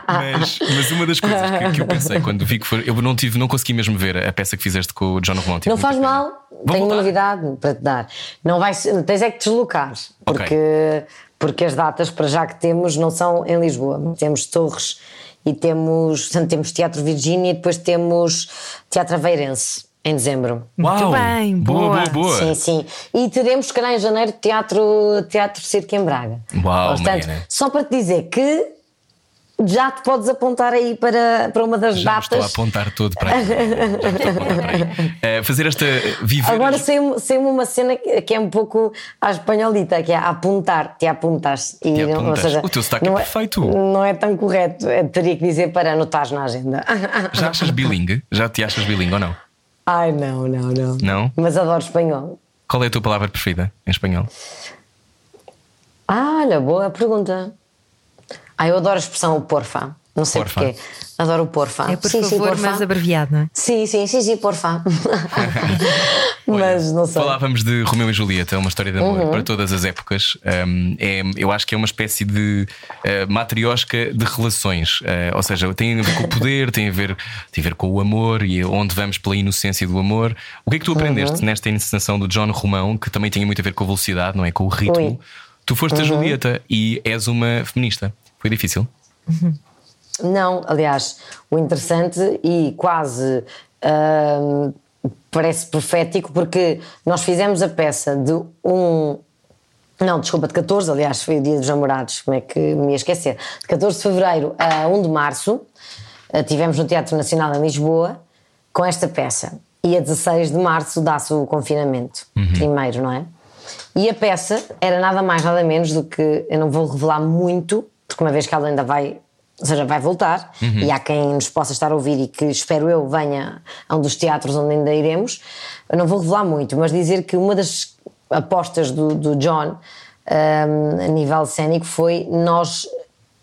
Mas, mas uma das coisas que, que eu pensei quando vi que foi. Eu não tive, não consegui mesmo ver a peça que fizeste com o John Romão. tive Não faz mal, Vou tenho uma voltar. novidade para te dar. Não vai, tens é que te deslocar, porque, porque as datas para já que temos não são em Lisboa. Temos Torres e temos, portanto, temos Teatro Virgínia e depois temos Teatro Aveirense em dezembro. Uau! bem, boa, boa. boa, boa. Sim, sim. E teremos, se calhar, em janeiro, teatro, teatro Circo em Braga. Uau, Portanto, Mariana. só para te dizer que já te podes apontar aí para, para uma das Já me estou a datas. apontar todo para aí. Para. Eh, fazer esta. Viver. Agora saiu- saiu-me uma cena que é um pouco à espanholita, que é apontar, te apontas. E Te não- ou apuntas. seja, O teu sotaque é não perfeito. Não é tão correto. Eu teria que dizer para anotar na agenda. Já achas bilingue? Já te achas bilingue ou não? Ai, não, não, não. Não? Mas adoro espanhol. Qual é a tua palavra preferida em espanhol? Ah, olha, boa pergunta. Ah, eu adoro a expressão porfa. Não sei Porfa. porquê. Adoro o porfa. É por sim, sim, favor, porfa. mas abreviado, não é? Sim, sim, sim, sim, porfa. mas não sei. Falávamos de Romeu e Julieta, uma história de amor Uhum. para todas as épocas. Um, é, eu acho que é uma espécie de uh, matriosca de relações. Uh, ou seja, tem a ver com o poder, tem a ver, tem a ver com o amor e onde vamos pela inocência do amor. O que é que tu aprendeste Uhum. nesta encenação do John Romão, que também tinha muito a ver com a velocidade, não é? Com o ritmo. Ui. Tu foste a Uhum. Julieta e és uma feminista. Foi difícil? Não, aliás, o interessante e quase hum, parece profético porque nós fizemos a peça de um. Não, desculpa, de 14, aliás, foi o dia dos namorados, como é que me ia esquecer? De 14 de fevereiro a 1 de março, eh, tivemos no Teatro Nacional em Lisboa com esta peça. E a 16 de março dá-se o confinamento, primeiro, não é? E a peça era nada mais, nada menos do que. Eu não vou revelar muito, porque uma vez que ela ainda vai. Ou seja, vai voltar, e há quem nos possa estar a ouvir e que espero eu venha a um dos teatros onde ainda iremos. Eu não vou revelar muito, mas dizer que uma das apostas do, do John hum, a nível cénico foi nós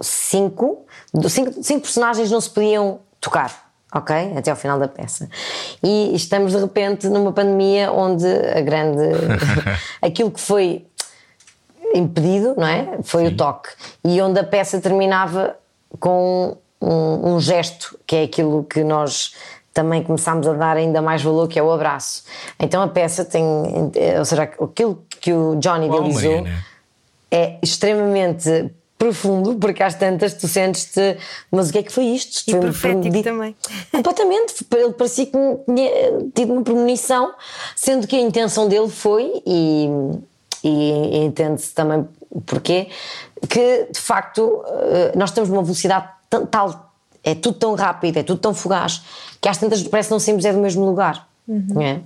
cinco, cinco, cinco personagens não se podiam tocar. Ok? Até ao final da peça. E estamos de repente numa pandemia onde a grande. aquilo que foi impedido, não é? Foi o toque. E onde a peça terminava com um, um gesto, que é aquilo que nós também começámos a dar ainda mais valor, que é o abraço. Então a peça tem. Ou seja, aquilo que o Johnny idealizou Mariana. é extremamente profundo, porque às tantas tu sentes-te, mas o que é que foi isto? E foi profético também. Completamente, ele parecia que tinha tido uma premonição, sendo que a intenção dele foi, e, e entende-se também porquê, que de facto eh, nós temos uma velocidade tal, é tudo tão rápido, é tudo tão fugaz, que às tantas parece que não saímos é do mesmo lugar. não é?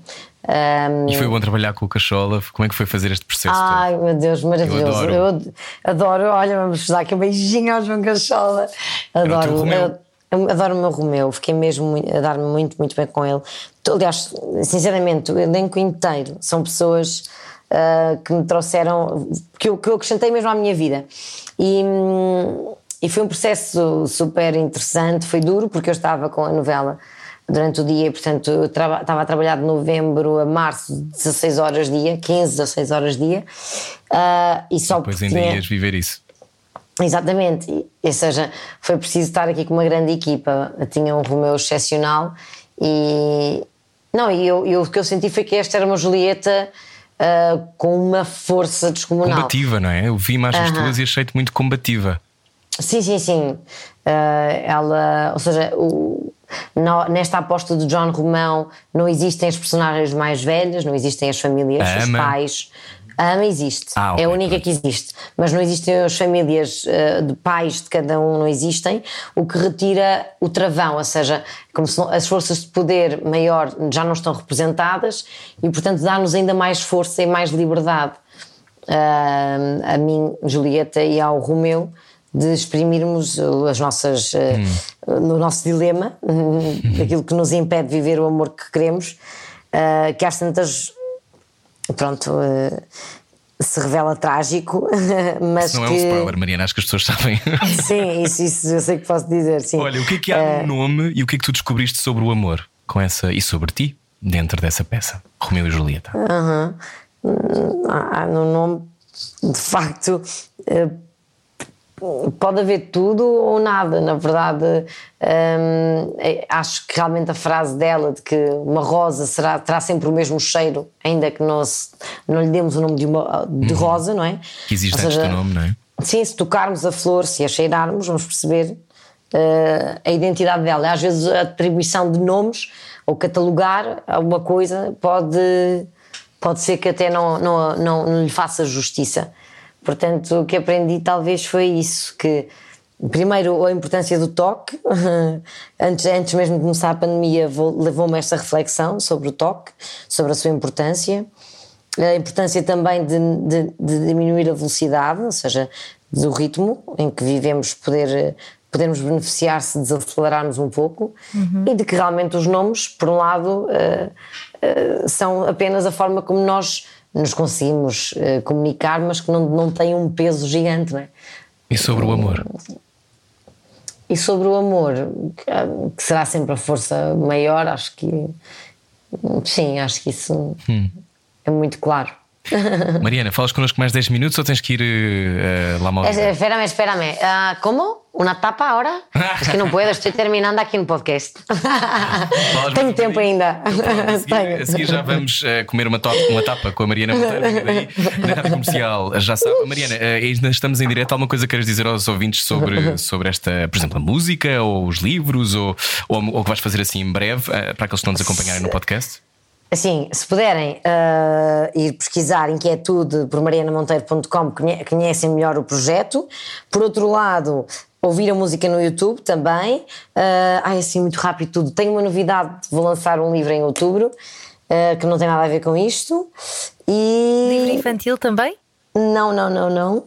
Ahm, E foi bom trabalhar com o Cachola. Como é que foi fazer este processo? todo? Ai meu Deus, maravilhoso. adoro. Eu ad- adoro. Olha, vamos dar aqui um beijinho ao João Cachola. Adoro. Eu- eu adoro o meu Romeu, fiquei mesmo a dar-me muito, muito bem com ele. Aliás, sinceramente, o elenco inteiro são pessoas ah, que me trouxeram, que eu, que eu acrescentei mesmo à minha vida. E, hum, e foi um processo super interessante, foi duro, porque eu estava com a novela durante o dia, e, portanto, eu estava a trabalhar de novembro a março, 16 horas dia, 15, 16 horas dia, ah, e só Depois ainda tinha- ias viver isso. Exatamente, E- ou seja, foi preciso estar aqui com uma grande equipa. Eu tinha um Romeu excepcional e. Não, e eu, eu- o que eu senti foi que esta era uma Julieta ah, com uma força descomunal. Combativa, não é? Eu vi imagens Aham. tuas e achei-te muito combativa. Sim, sim, sim. Ah, ela, ou seja, o- no- nesta aposta do John Romão não existem as personagens mais velhas, não existem as famílias, A os Ama? pais. A ama existe, Ah, ok, é a única que existe, mas não existem as famílias ah, de pais de cada um, não existem, o que retira o travão, ou seja, como se as forças de poder maior já não estão representadas e, portanto, dá-nos ainda mais força e mais liberdade ah, a mim, Julieta, e ao Romeu de exprimirmos as nossas uh, no nosso dilema aquilo que nos impede de viver o amor que queremos que às tantas pronto uh, se revela trágico, mas Não que. é um spoiler, Mariana, acho que as pessoas sabem. Sim, isso, isso eu sei que posso dizer, sim. Olha, o que é que há no nome e o que é que tu descobriste sobre o amor com essa e sobre ti dentro dessa peça, Romeu e Julieta? há no nome, de facto, eh, pode haver tudo ou nada. Na verdade, hum, eh, acho que realmente a frase dela de que uma rosa será, terá sempre o mesmo cheiro, ainda que nós não lhe demos o nome de, uma, de rosa, não é? Que existe Ou antes seja, do nome, não é? Sim, se tocarmos a flor, se a cheirarmos, vamos perceber eh, a identidade dela. Às vezes a atribuição de nomes ou catalogar alguma coisa pode, pode ser que até não, não, não, não lhe faça justiça. Portanto, o que aprendi talvez foi isso, que primeiro a importância do toque, antes, antes mesmo de começar a pandemia vou- levou-me a esta reflexão sobre o toque, sobre a sua importância. A importância também de, de- de diminuir a velocidade, ou seja, do ritmo em que vivemos, poder, podermos beneficiar se desacelerarmos um pouco. E de que realmente os nomes, por um lado, eh, eh, são apenas a forma como nós nos conseguimos eh, comunicar, mas que não, não têm um peso gigante, não é? E sobre o amor? E sobre o amor, que, ah, será sempre a força maior, acho que sim, acho que isso é muito claro. Mariana, falas connosco mais 10 minutos ou tens que ir eh, lá mal? Es- espérame, espérame. Ah, ¿Cómo? ¿Una tapa ahora? es que no puedo, estoy terminando aquí un podcast. Tenho tempo ainda. A seguir, a seguir já vamos eh, comer uma, to- uma tapa com a Mariana Monteiro daí, na rádio comercial. Já sabe, Mariana, eh, ainda estamos em direto. Alguma coisa queres dizer aos ouvintes sobre, sobre esta, por exemplo, a música ou os livros ou, ou, ou o que vais fazer assim em breve eh, para aqueles que não nos acompanharem no podcast? Assim, se puderem ah, ir pesquisar inquietude por marianamonteiro.com, conhe- conhecem melhor o projeto. Por outro lado, ouvir a música no YouTube também. Ah, ai, assim, muito rápido tudo. Tenho uma novidade, vou lançar um livro em outubro, ah, que não tem nada a ver com isto. E. Livro infantil também? Não, não, não, não.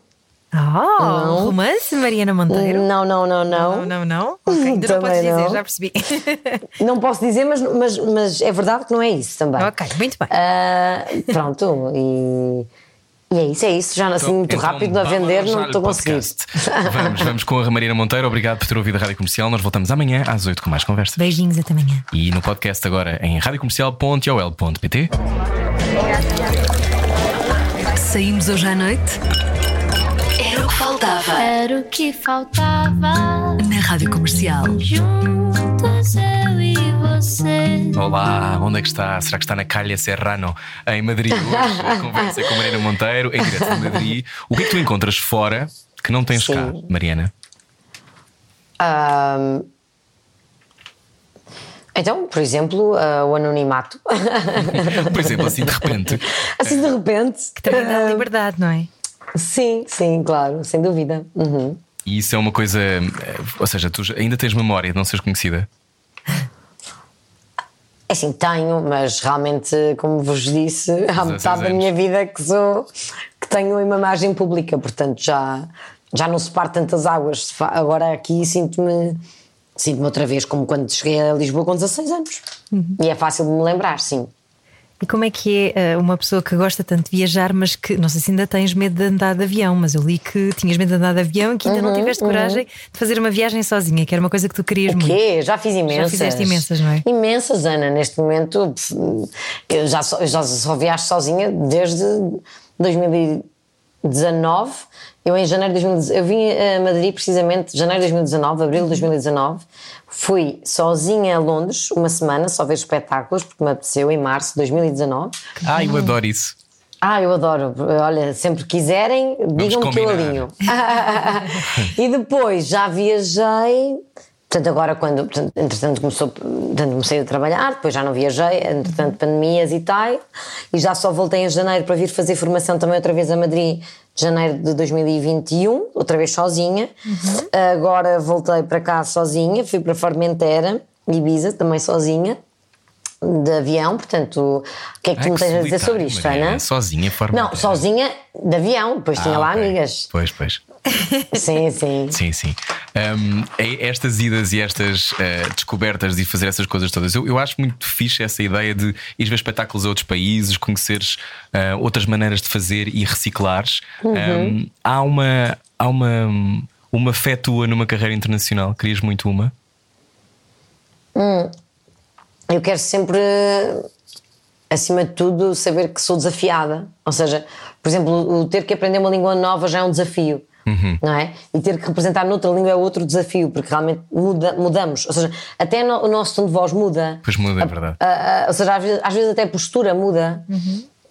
Oh, romance, Mariana Monteiro? Não, não, não, não. Não, não, não. Ok, ainda não podes dizer, não. já percebi. Não posso dizer, mas, mas, mas é verdade que não é isso também. ok, muito bem. Ah, pronto, e, e é isso, é isso. Já assim muito Então, rápido a vender, não estou conseguindo. Vamos, vamos com a Mariana Monteiro. Obrigado por ter ouvido a rádio comercial. Nós voltamos amanhã às 8 com mais conversa. Beijinhos, até amanhã. E no podcast agora em radiocomercial.ol.pt. Saímos hoje à noite? Era o que faltava. Era o que faltava. Na Rádio Comercial. Juntos eu e você. Olá, onde é que está? Será que está na Calha Serrano, em Madrid? Hoje a conversa com Mariana Monteiro, em direto de Madrid. O que é que tu encontras fora que não tens cá, Sim. Mariana? Ah, então, por exemplo, ah, o anonimato. Por exemplo, assim de repente. assim de repente. Que também dá liberdade, não é? Sim, sim, claro, sem dúvida. Uhum. E isso é uma coisa. eh, Ou seja, tu ainda tens memória de não seres conhecida. É Assim, tenho, mas realmente, como vos disse, há 16 metade da minha vida que sou que tenho uma imagem pública, portanto já, já não separo tantas águas. Se Agora aqui sinto-me sinto-me outra vez como quando cheguei a Lisboa com 16 anos. E é fácil de me lembrar, sim. E como é que é eh, uma pessoa que gosta tanto de viajar, mas que não sei se ainda tens medo de andar de avião, mas eu li que tinhas medo de andar de avião e que ainda não tiveste coragem de fazer uma viagem sozinha, que era uma coisa que tu querias O muito. quê? Já fiz imensas. fizeste imensas, não é? Imensas, Ana. Neste momento, eu já só, eu já só viajo sozinha desde 2019. Eu, em janeiro de 2019, eu vim a Madrid precisamente janeiro de 2019, abril de 2019. Fui sozinha a Londres uma semana, só ver espetáculos, porque me apeteceu, em março de 2019. Ah, eu adoro isso. Ah, eu adoro. Olha, sempre quiserem, digam-me que eu alinho. e depois já viajei. Portanto, agora quando, portanto, entretanto, começou, portanto, comecei a trabalhar, depois já não viajei, entretanto, pandemias e tal, e já só voltei em janeiro para vir fazer formação também outra vez a Madrid, de janeiro de 2021, outra vez sozinha. Agora voltei para cá sozinha, fui para Formentera, Ibiza, também sozinha. De avião, portanto, o que é que tu Ai, me tens a dizer sobre isto. Ana? Sozinha, forma Não, sozinha de avião, depois tinha lá amigas. Pois, pois. Sim, sim. Sim, sim. Um, é- estas idas e estas eh, descobertas de fazer essas coisas todas, eu, eu acho muito fixe essa ideia de ir ver espetáculos a outros países, conheceres eh, outras maneiras de fazer e reciclares. Um, há uma, há uma, uma fé tua numa carreira internacional, querias muito uma? Eu quero sempre, acima de tudo, saber que sou desafiada. Ou seja, por exemplo, o ter que aprender uma língua nova já é um desafio. Não é? E ter que representar noutra língua é outro desafio, porque realmente muda, mudamos. Ou seja, até no- o nosso tom de voz muda. Pois muda, é verdade. Ah, ah, ou seja, às vezes, às vezes até a postura muda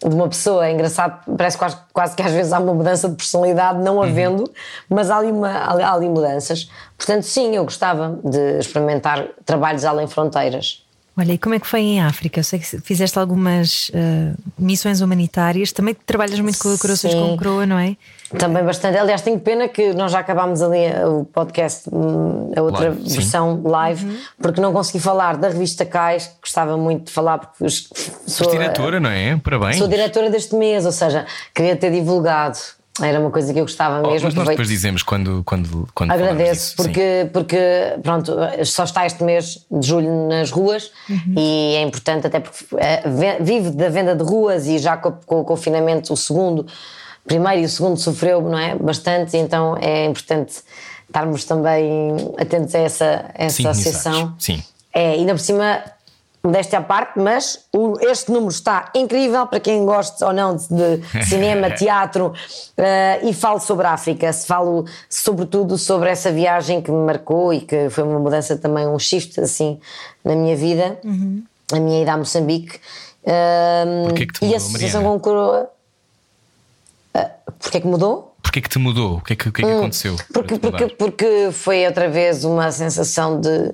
de uma pessoa. É engraçado, parece quase, quase que às vezes há uma mudança de personalidade, não havendo, mas há ali, uma, há ali mudanças. Portanto, sim, eu gostava de experimentar trabalhos além fronteiras. Olha, e como é que foi em África? Eu sei que fizeste algumas eh, missões humanitárias, também trabalhas muito com Corações com Croa, não é? Também bastante. Aliás, tenho pena que nós já acabámos ali o podcast, hum, a outra Live, sim. versão live, porque não consegui falar da revista Cais, gostava muito de falar, porque sou, diretora, não é? Parabéns. sou diretora deste mês, ou seja, queria ter divulgado. Era uma coisa que eu gostava Oh, mesmo. mas nós depois dizemos quando, quando, quando Agradeço, sim. porque, porque pronto, só está este mês de julho nas ruas e é importante até porque eh, ve- vive da venda de ruas e já com, com o confinamento o segundo, primeiro e o segundo sofreu, não é? Bastante, então é importante estarmos também atentos a essa, a essa Sim, associação. Sim. É, ainda por cima, modéstia à parte, mas o- este número está incrível para quem gosta ou não de, de cinema, teatro eh, e falo sobre a África. Se Falo sobretudo sobre essa viagem que me marcou e que foi uma mudança também, um shift assim na minha vida, a minha ida a Moçambique. Porquê que te e a mudou, associação Mariana? com coroa. Ah, Porquê que mudou? Porquê que te mudou? O que é que, o que, é que aconteceu? Hum, Porque, te porque, mudar? porque foi outra vez uma sensação de,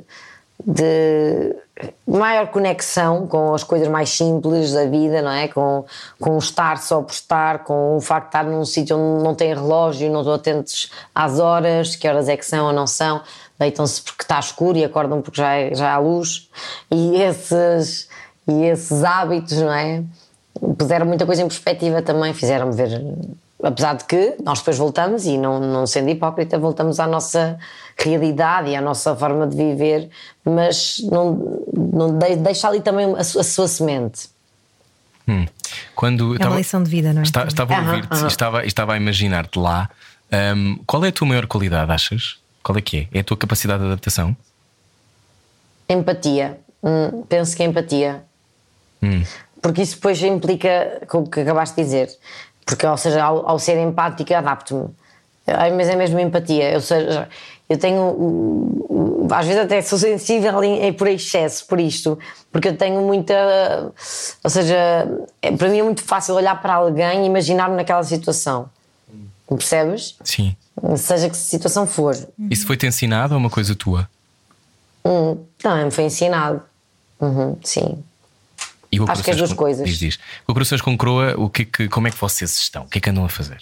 de maior conexão com as coisas mais simples da vida, não é? Com, com estar só por estar, com o facto de estar num sítio onde não tem relógio, não estão atentos às horas, que horas é que são ou não são, deitam-se porque está escuro e acordam porque já, é- já há luz. E esses, e esses hábitos, não é? Puseram muita coisa em perspectiva também, fizeram-me ver apesar de que nós depois voltamos e não, não sendo hipócrita, voltamos à nossa realidade e à nossa forma de viver, mas não, não de- deixa ali também a, su- a sua semente. Hum. Quando É uma lição de vida, não é? Está- estava a ouvir-te estava, estava a imaginar-te lá. Hum, qual é a tua maior qualidade, achas? Qual é que é? É a tua capacidade de adaptação? Empatia. Hum, penso que é empatia. Hum. Porque isso depois implica com o que acabaste de dizer. Porque, ou seja, ao, ao ser empática, adapto-me. Ai, Mas é mesmo empatia. Ou seja, eu tenho. Às vezes até sou sensível em, em- por excesso, por isto. Porque eu tenho muita. Ou seja, é- para mim é muito fácil olhar para alguém e imaginar-me naquela situação. Percebes? Sim. Seja que situação for. Isso foi-te ensinado ou é uma coisa tua? Hum, também me foi ensinado. Uhum, sim. E Acho que as duas com- coisas. Diz, diz. O Corações com Croa, o que é que, como é que vocês estão? O que é que andam a fazer?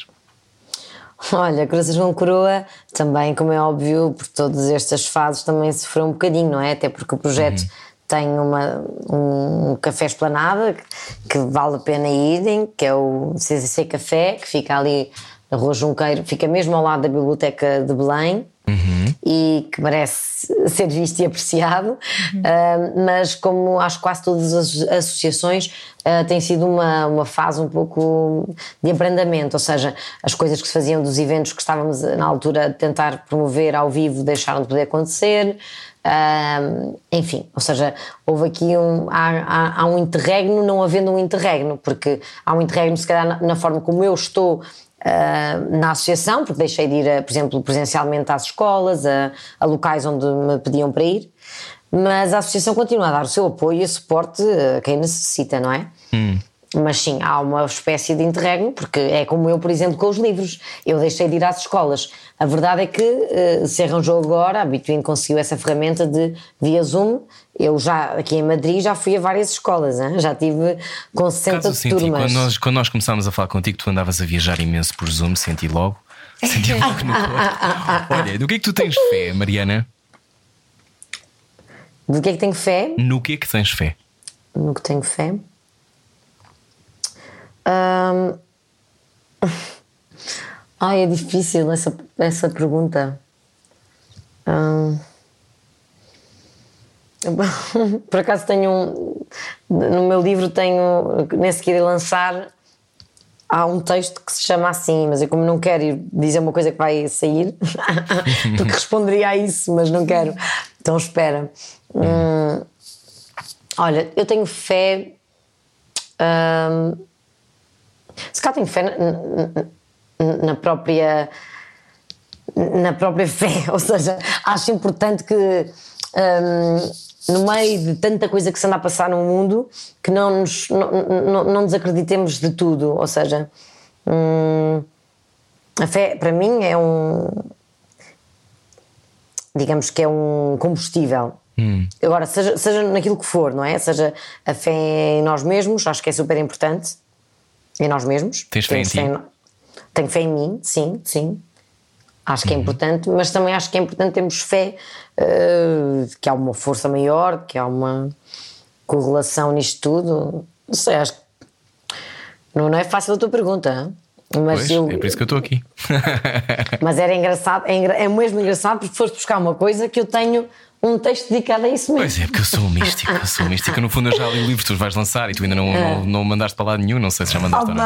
Olha, Corações com Coroa, também, como é óbvio, por todas estas fases também sofreu um bocadinho, não é? Até porque o projeto tem uma, um café esplanada que, que vale a pena irem, que é o CCC Café, que fica ali na Rua Junqueiro, fica mesmo ao lado da Biblioteca de Belém. E que merece ser visto e apreciado, Ah, mas como acho quase todas as associações ah, tem sido uma, uma fase um pouco de abrandamento, ou seja, as coisas que se faziam dos eventos que estávamos na altura a tentar promover ao vivo deixaram de poder acontecer. Ah, enfim, ou seja, houve aqui um, há, há, há um interregno não havendo um interregno, porque há um interregno se calhar na, na forma como eu estou ah, na associação, porque deixei de ir, a, por exemplo, presencialmente às escolas, a, a locais onde me pediam para ir, mas a associação continua a dar o seu apoio e suporte a quem necessita, não é? Mas sim, há uma espécie de interregno, porque é como eu, por exemplo, com os livros. Eu deixei de ir às escolas. A verdade é que eh, se arranjou agora, a Between conseguiu essa ferramenta de via Zoom. Eu já, aqui em Madrid, já fui a várias escolas, hein? já tive com 60 Caso eu senti, turmas. quando nós, quando nós começámos a falar contigo, tu andavas a viajar imenso por Zoom, senti logo. Senti logo no corpo. Olha, do que é que tu tens fé, Mariana? Do que é que tenho fé? No que é que tens fé? no que tenho fé. Ahm, Ai, é difícil essa, essa pergunta. Ahm, Por acaso tenho um. No meu livro tenho. Nesse que irei lançar, há um texto que se chama assim, mas eu, como não quero dizer uma coisa que vai sair, porque responderia a isso, mas não quero. Então espera. Hum, olha, eu tenho fé. hum, se cá tenho fé na, na- na própria na própria fé, ou seja, acho importante que hum, no meio de tanta coisa que se anda a passar no mundo que não nos, não, não, não desacreditemos de tudo, ou seja, hum, a fé para mim é um digamos que é um combustível. Agora, seja, seja naquilo que for, não é? Seja a fé em nós mesmos, acho que é super importante. Em nós mesmos. Tens fé em ti? no- Tenho fé em mim, sim, sim. Acho Uhum. que é importante, mas também acho que é importante termos fé eh, que há uma força maior, que há uma correlação nisto tudo. Não sei, acho que não, não é fácil a tua pergunta, mas Pois, eu, é por isso que eu estou aqui. mas era engraçado, é, engra- é mesmo engraçado porque foste buscar uma coisa que eu tenho um texto dedicado a isso mesmo. Pois é, porque eu sou um místico, eu sou um místico. No fundo, eu já li o livro que tu vais lançar e tu ainda não, não, não mandaste para lado nenhum, não sei se já mandaste ou não.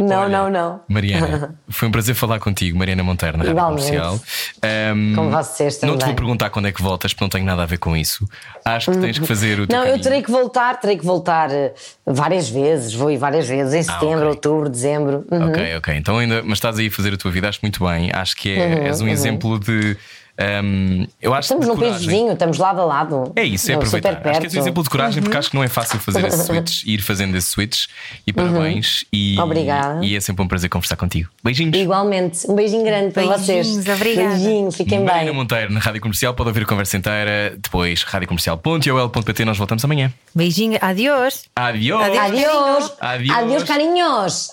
Não, Olha, não, não. Mariana, foi um prazer falar contigo, Mariana Monteiro, na Rádio Igualmente. Comercial. Ahm, Com vocês Não te vou também. perguntar quando é que voltas, porque não tenho nada a ver com isso. Acho que tens que fazer o teu Não, eu caminho. terei que voltar, terei que voltar eh, várias vezes, vou ir várias vezes, em setembro, ok. outubro, dezembro. Uhum. Ok, ok. Então ainda, mas estás aí a fazer a tua vida, acho muito bem. Acho que é, és um exemplo de. Ahm, eu acho Uhum, Estamos num país vizinho, estamos lado a lado. É isso, é Não, aproveitar. Acho que és um exemplo de coragem, porque acho que não é fácil fazer esse switch, ir fazendo esse switch. E parabéns. E, Obrigada. E é sempre um prazer conversar contigo. Beijinhos. Igualmente, um beijinho grande para vocês. Beijinhos, obrigada. Beijinho, fiquem Mariana bem. Monteiro na Rádio Comercial, pode ouvir a conversa inteira. Depois, radiocomercial.ol.pt. Nós voltamos amanhã. Beijinho, adiós. Adiós. Adiós. Adiós. Adiós, carinhos.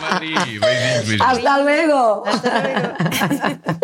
Madrid. Beijinhos, beijinhos. Hasta luego.